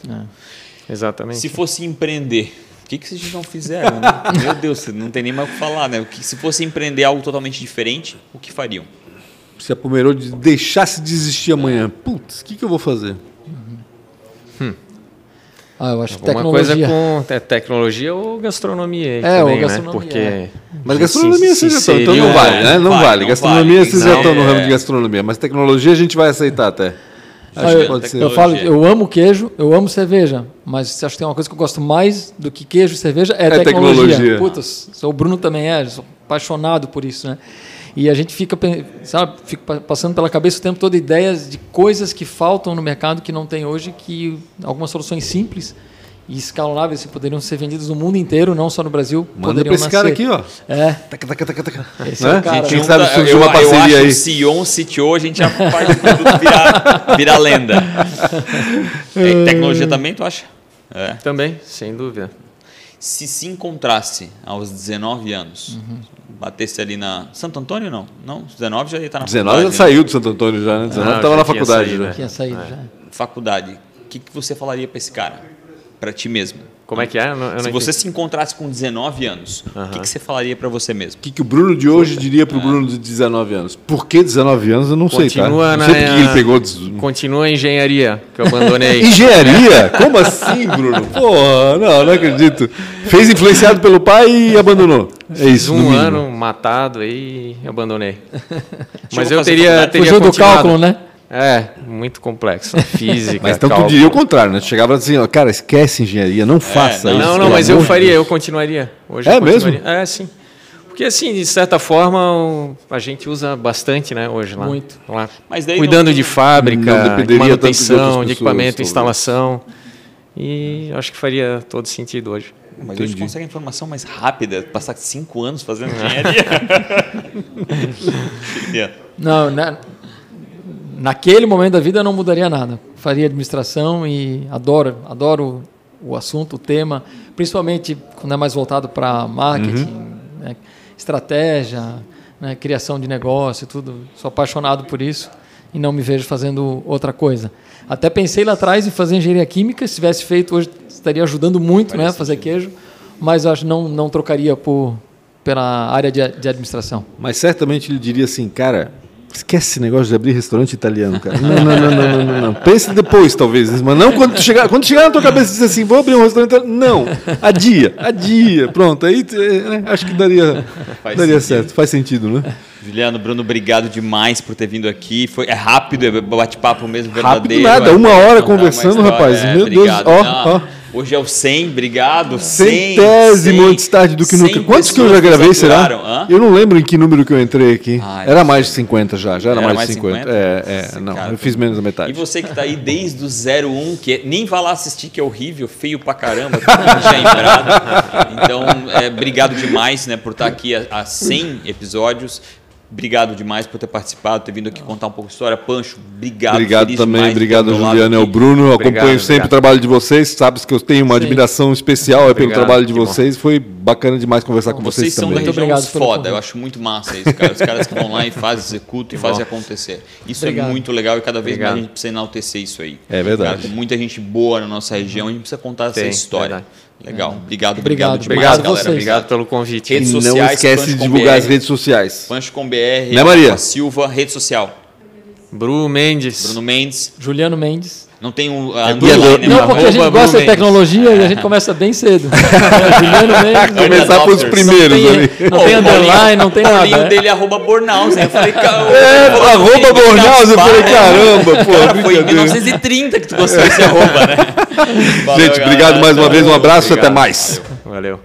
D: Exatamente.
B: Se fosse empreender, que, que vocês não fizeram? Né? Meu Deus, não tem nem mais o que falar, né? O que, se fosse empreender algo totalmente diferente, o que fariam?
A: Se a Pomerode deixasse de existir amanhã, putz, o que, que eu vou fazer?
C: Ah, eu acho que
D: Alguma coisa
C: tecnologia.
D: com te- tecnologia ou gastronomia
C: É, ou
D: também,
C: gastronomia,
D: né? Porque
C: é.
A: Mas
D: se-
A: gastronomia
D: se
A: vocês já estão, então
D: seria-
A: não vale, né? Não
B: Vai,
A: vale.
B: não
A: gastronomia
B: vale.
A: vocês já estão no
B: é.
A: ramo de gastronomia, mas tecnologia a gente vai aceitar até. Acho que
C: eu,
A: ser.
C: eu falo, eu amo queijo, eu amo cerveja, mas acho que tem uma coisa que eu gosto mais do que queijo e cerveja é,
A: É
C: tecnologia.
A: tecnologia.
C: Sou- o Bruno também é, sou apaixonado por isso, né? E a gente fica, sabe, fica pa- passando pela cabeça o tempo todo ideias de coisas que faltam no mercado que não tem hoje, que algumas soluções simples e escalonáveis que poderiam ser vendidas no mundo inteiro, não só no Brasil,
A: Manda
C: poderiam
A: pra esse cara aqui, ó.
C: É,
A: Taca, taca, taca, taca.
C: Esse
A: Né?
C: é o cara.
A: Quem
C: Junta-
A: sabe
B: eu,
A: surgiu uma
B: eu
A: parceria
B: acho
A: aí.
B: o CEO, CTO, a gente já faz tudo virar, virar lenda. É, tecnologia também, tu acha? É.
D: Também, sem dúvida.
B: Se se encontrasse aos 19 anos,
A: Uhum.
B: batesse ali na. Santo Antônio não? Não, 19 já ia estar na
A: 19 já
B: faculdade.
A: saiu do Santo Antônio já, né? 19
D: Não,
A: estava
D: já
A: na faculdade
D: saído,
A: já.
D: né?
C: tinha saído já.
B: Né? Faculdade. O que, que você falaria para esse cara? Para ti mesmo?
D: Como é que é? Eu não- eu não
B: Se você
D: entendi.
B: se encontrasse com 19 anos, o que, que você falaria para você mesmo?
A: O que, que o Bruno de hoje diria pro Bruno de 19 anos? Por que 19 anos? Eu não sei, tá?
D: Continua
A: Não sei
D: na-
A: por que ele pegou...
D: Continua a engenharia, que eu abandonei.
A: Engenharia? Como assim, Bruno? Porra, não, não acredito. Fez influenciado pelo pai e abandonou. É isso,
D: um ano matado e abandonei. Mas eu teria, teria
C: Fugiu do
D: continuado.
C: cálculo, né?
D: É, muito complexo. Física,
A: Mas então tu
D: cálculo.
A: diria o contrário, né? Tu chegava assim, ó, cara, esquece engeria, não faça
B: não,
A: isso.
D: Não, não, mas eu
A: de
D: faria,
A: Deus.
D: eu continuaria. Hoje
A: É
D: eu continuaria.
A: mesmo?
D: É, sim. Porque, assim, de certa forma, a gente usa bastante, né, hoje lá.
C: Muito.
D: Lá.
B: Mas daí
D: Cuidando
B: não-
D: de
A: Não
D: fábrica, de
A: de
D: manutenção,
A: pessoas,
D: de equipamento,
A: talvez.
D: instalação. E acho que faria todo sentido hoje.
B: Mas hoje
A: Entendi.
B: consegue informação mais rápida, passar cinco anos fazendo engenharia.
C: Não, na, naquele momento da vida eu não mudaria nada. Faria administração e adoro, adoro o assunto, o tema, principalmente quando é mais voltado para marketing, né, estratégia, né, criação de negócio, tudo. Sou apaixonado por isso e não me vejo fazendo outra coisa. Até pensei lá atrás em fazer engenharia química, se tivesse feito hoje estaria ajudando muito, né, a fazer queijo, mas acho não não trocaria por pela área de, de administração.
A: Mas certamente ele diria assim, cara, esquece esse negócio de abrir restaurante italiano, cara. Não, não, não, não, não, não, não. Pense depois, talvez. Mas não quando chegar, quando chegar na tua cabeça e dizer assim, vou abrir um restaurante italiano. Não, adia, adia. Pronto, aí eh, acho que daria,
B: Faz
A: daria
B: sentido.
A: certo. Faz sentido, né?
B: Juliano, Bruno, obrigado demais por ter vindo aqui. Foi, é rápido, é bate-papo mesmo
A: Rápido
B: verdadeiro.
A: nada,
B: é
A: uma hora conversando,
B: história,
A: rapaz.
B: é,
A: Meu Deus,
B: obrigado.
A: ó,
B: Não,
A: ó.
B: Hoje é o 100, obrigado. 100,
A: Centésimo
B: 100,
A: antes tarde do que nunca.
B: 100
A: Quantos que eu já gravei, será? Eu não lembro em que número que eu entrei aqui.
B: Ah,
A: era mais de 50 já, já era,
B: Era
A: mais de 50.
B: 50?
A: É, é, não,
B: cara.
A: eu fiz menos da metade.
B: E você que tá aí desde o 01, que é- nem vai lá assistir, que é horrível, feio pra caramba, já embrado. Então, é, obrigado demais né, por estar aqui há 100 episódios. Obrigado demais por ter participado, ter vindo aqui contar um pouco de história. Pancho, obrigado.
A: Obrigado também, obrigado
B: ao
A: Juliano e ao
B: aqui.
A: Bruno. Eu
D: Obrigado,
A: acompanho sempre
D: obrigado.
A: o trabalho de vocês, sabes que eu tenho uma
C: Sim.
A: admiração especial é pelo
D: Obrigado,
A: trabalho de
D: que bom.
A: vocês. Foi bacana demais conversar com
B: Vocês
A: vocês,
B: são da
A: também.
B: região
C: obrigado
B: dos
C: pelo
B: foda, eu acho muito massa isso, cara. Os caras que vão lá e fazem, executam e fazem acontecer. Isso é
C: Obrigado.
B: muito legal e cada vez mais
D: Obrigado.
B: a gente precisa enaltecer isso aí.
A: É verdade.
B: Cara, tem muita gente boa na nossa região, a gente precisa contar essa
D: Tem,
B: história.
D: verdade.
B: Legal. Obrigado,
C: Obrigado,
B: obrigado, demais,
C: obrigado
B: galera.
D: Obrigado pelo convite.
B: Redes
A: E não
B: sociais,
A: esquece
B: Pancho
A: de divulgar
B: BR.
A: as redes sociais.
B: Pancho com BR,
A: Né, Maria?
B: Silva, rede social.
D: Bruno Mendes.
B: Bruno Mendes.
C: Juliano Mendes.
B: Não tem um underline, né?
C: Não, porque a gente gosta de tecnologia e a gente começa bem cedo. Juliano Mendes.
A: Começar pelos primeiros
C: não
A: ali.
C: não tem
B: o
C: underline, não tem
B: O
C: nada.
B: Paulinho
C: né?
B: dele é arroba Bornhaus. Eu falei, cara,
A: É,
B: o-
A: arroba
B: o-
A: Bornhaus, eu falei, caramba, pô,
B: Cara, foi em
A: brincadeira.
B: 1930 que tu conseguiu esse arroba, né? Valeu,
A: Gente, obrigado mais uma vez, um abraço e até mais.
D: Valeu.